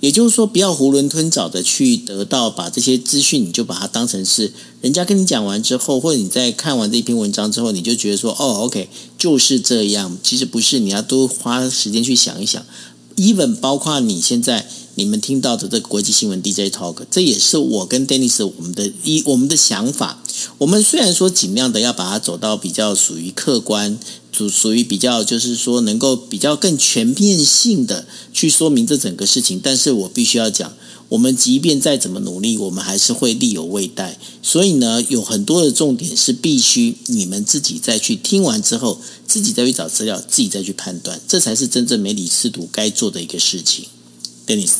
也就是说，不要囫囵吞枣的去得到，把这些资讯你就把它当成是人家跟你讲完之后，或者你在看完这篇文章之后，你就觉得说，哦，OK，就是这样。其实不是，你要多花时间去想一想。even 包括你现在你们听到的这个国际新闻 DJ Talk，这也是我跟 Dennis 我们的一我们的想法。我们虽然说尽量的要把它走到比较属于客观。属属于比较，就是说能够比较更全面性的去说明这整个事情，但是我必须要讲，我们即便再怎么努力，我们还是会力有未逮。所以呢，有很多的重点是必须你们自己再去听完之后，自己再去找资料，自己再去判断，这才是真正媒体识读该做的一个事情。Dennis，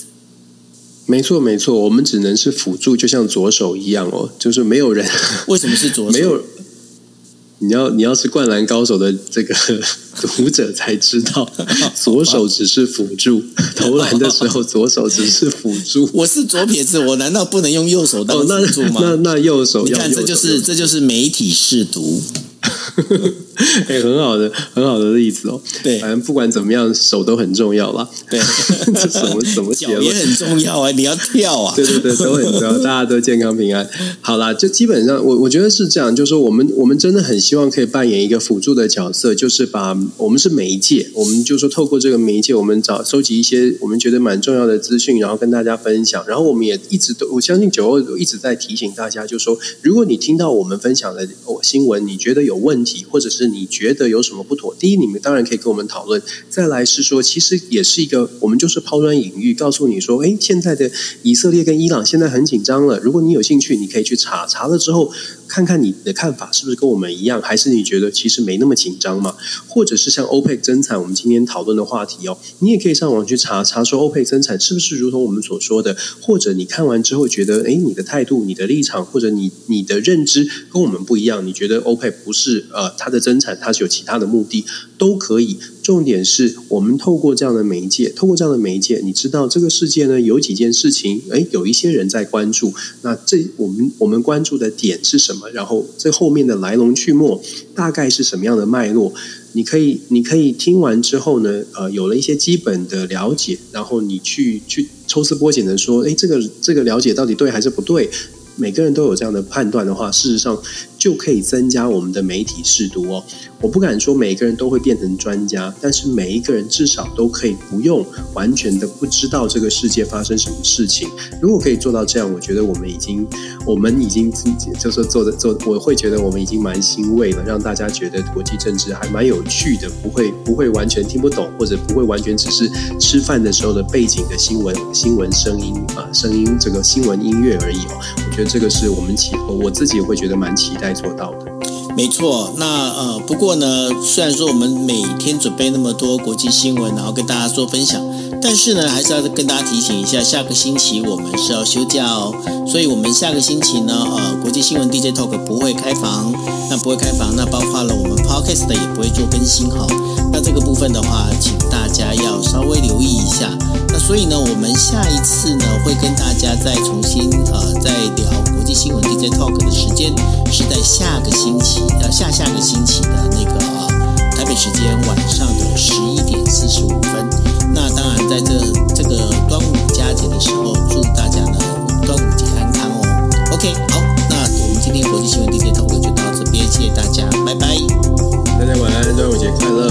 没错没错，我们只能是辅助，就像左手一样哦，就是没有人 [LAUGHS] 为什么是左手？没有。你要你要是灌篮高手的这个 [LAUGHS] 读者才知道，[LAUGHS] 左手只是辅助，投篮的时候左手只是辅助。我是左撇子，我难道不能用右手当辅助吗？哦、那那那右手要，你看，这就是这就是媒体试读。哎、欸，很好的，很好的例子哦。对，反正不管怎么样，手都很重要啦。对，[LAUGHS] 这什么什么脚也很重要啊！你要跳啊！对对对，都很重要，大家都健康平安。好啦，就基本上，我我觉得是这样，就是说，我们我们真的很希望可以扮演一个辅助的角色，就是把我们是媒介，我们就说透过这个媒介，我们找收集一些我们觉得蛮重要的资讯，然后跟大家分享。然后我们也一直都，我相信九二一直在提醒大家，就是说，如果你听到我们分享的新闻，你觉得有问题，或者是你觉得有什么不妥？第一，你们当然可以跟我们讨论；再来是说，其实也是一个，我们就是抛砖引玉，告诉你说，哎，现在的以色列跟伊朗现在很紧张了。如果你有兴趣，你可以去查，查了之后看看你的看法是不是跟我们一样，还是你觉得其实没那么紧张嘛？或者是像欧佩克增产，我们今天讨论的话题哦，你也可以上网去查查，说欧佩克增产是不是如同我们所说的？或者你看完之后觉得，哎，你的态度、你的立场，或者你你的认知跟我们不一样，你觉得欧佩克不是呃，它的增产它是有其他的目的，都可以。重点是我们透过这样的媒介，透过这样的媒介，你知道这个世界呢，有几件事情，诶，有一些人在关注。那这我们我们关注的点是什么？然后这后面的来龙去脉大概是什么样的脉络？你可以你可以听完之后呢，呃，有了一些基本的了解，然后你去去抽丝剥茧的说，诶，这个这个了解到底对还是不对？每个人都有这样的判断的话，事实上就可以增加我们的媒体识读哦。我不敢说每个人都会变成专家，但是每一个人至少都可以不用完全的不知道这个世界发生什么事情。如果可以做到这样，我觉得我们已经我们已经自己就是做的做，我会觉得我们已经蛮欣慰了，让大家觉得国际政治还蛮有趣的，不会不会完全听不懂，或者不会完全只是吃饭的时候的背景的新闻新闻声音啊声音这个新闻音乐而已哦。我觉得这个是我们期我自己会觉得蛮期待做到的。没错，那呃，不过呢，虽然说我们每天准备那么多国际新闻，然后跟大家做分享，但是呢，还是要跟大家提醒一下，下个星期我们是要休假哦，所以我们下个星期呢，呃，国际新闻 DJ Talk 不会开房，那不会开房，那包括了我们 Podcast 也不会做更新哈。那这个部分的话，请大家要稍微留意一下。那所以呢，我们下一次呢，会跟大家再重新呃再聊国际。新闻 DJ Talk 的时间是在下个星期，呃，下下个星期的那个台北时间晚上的十一点四十五分。那当然，在这这个端午佳节的时候，祝大家呢端午节安康哦。OK，好，那我们今天国际新闻 DJ Talk 就到这边，谢谢大家，拜拜。大家晚安，端午节快乐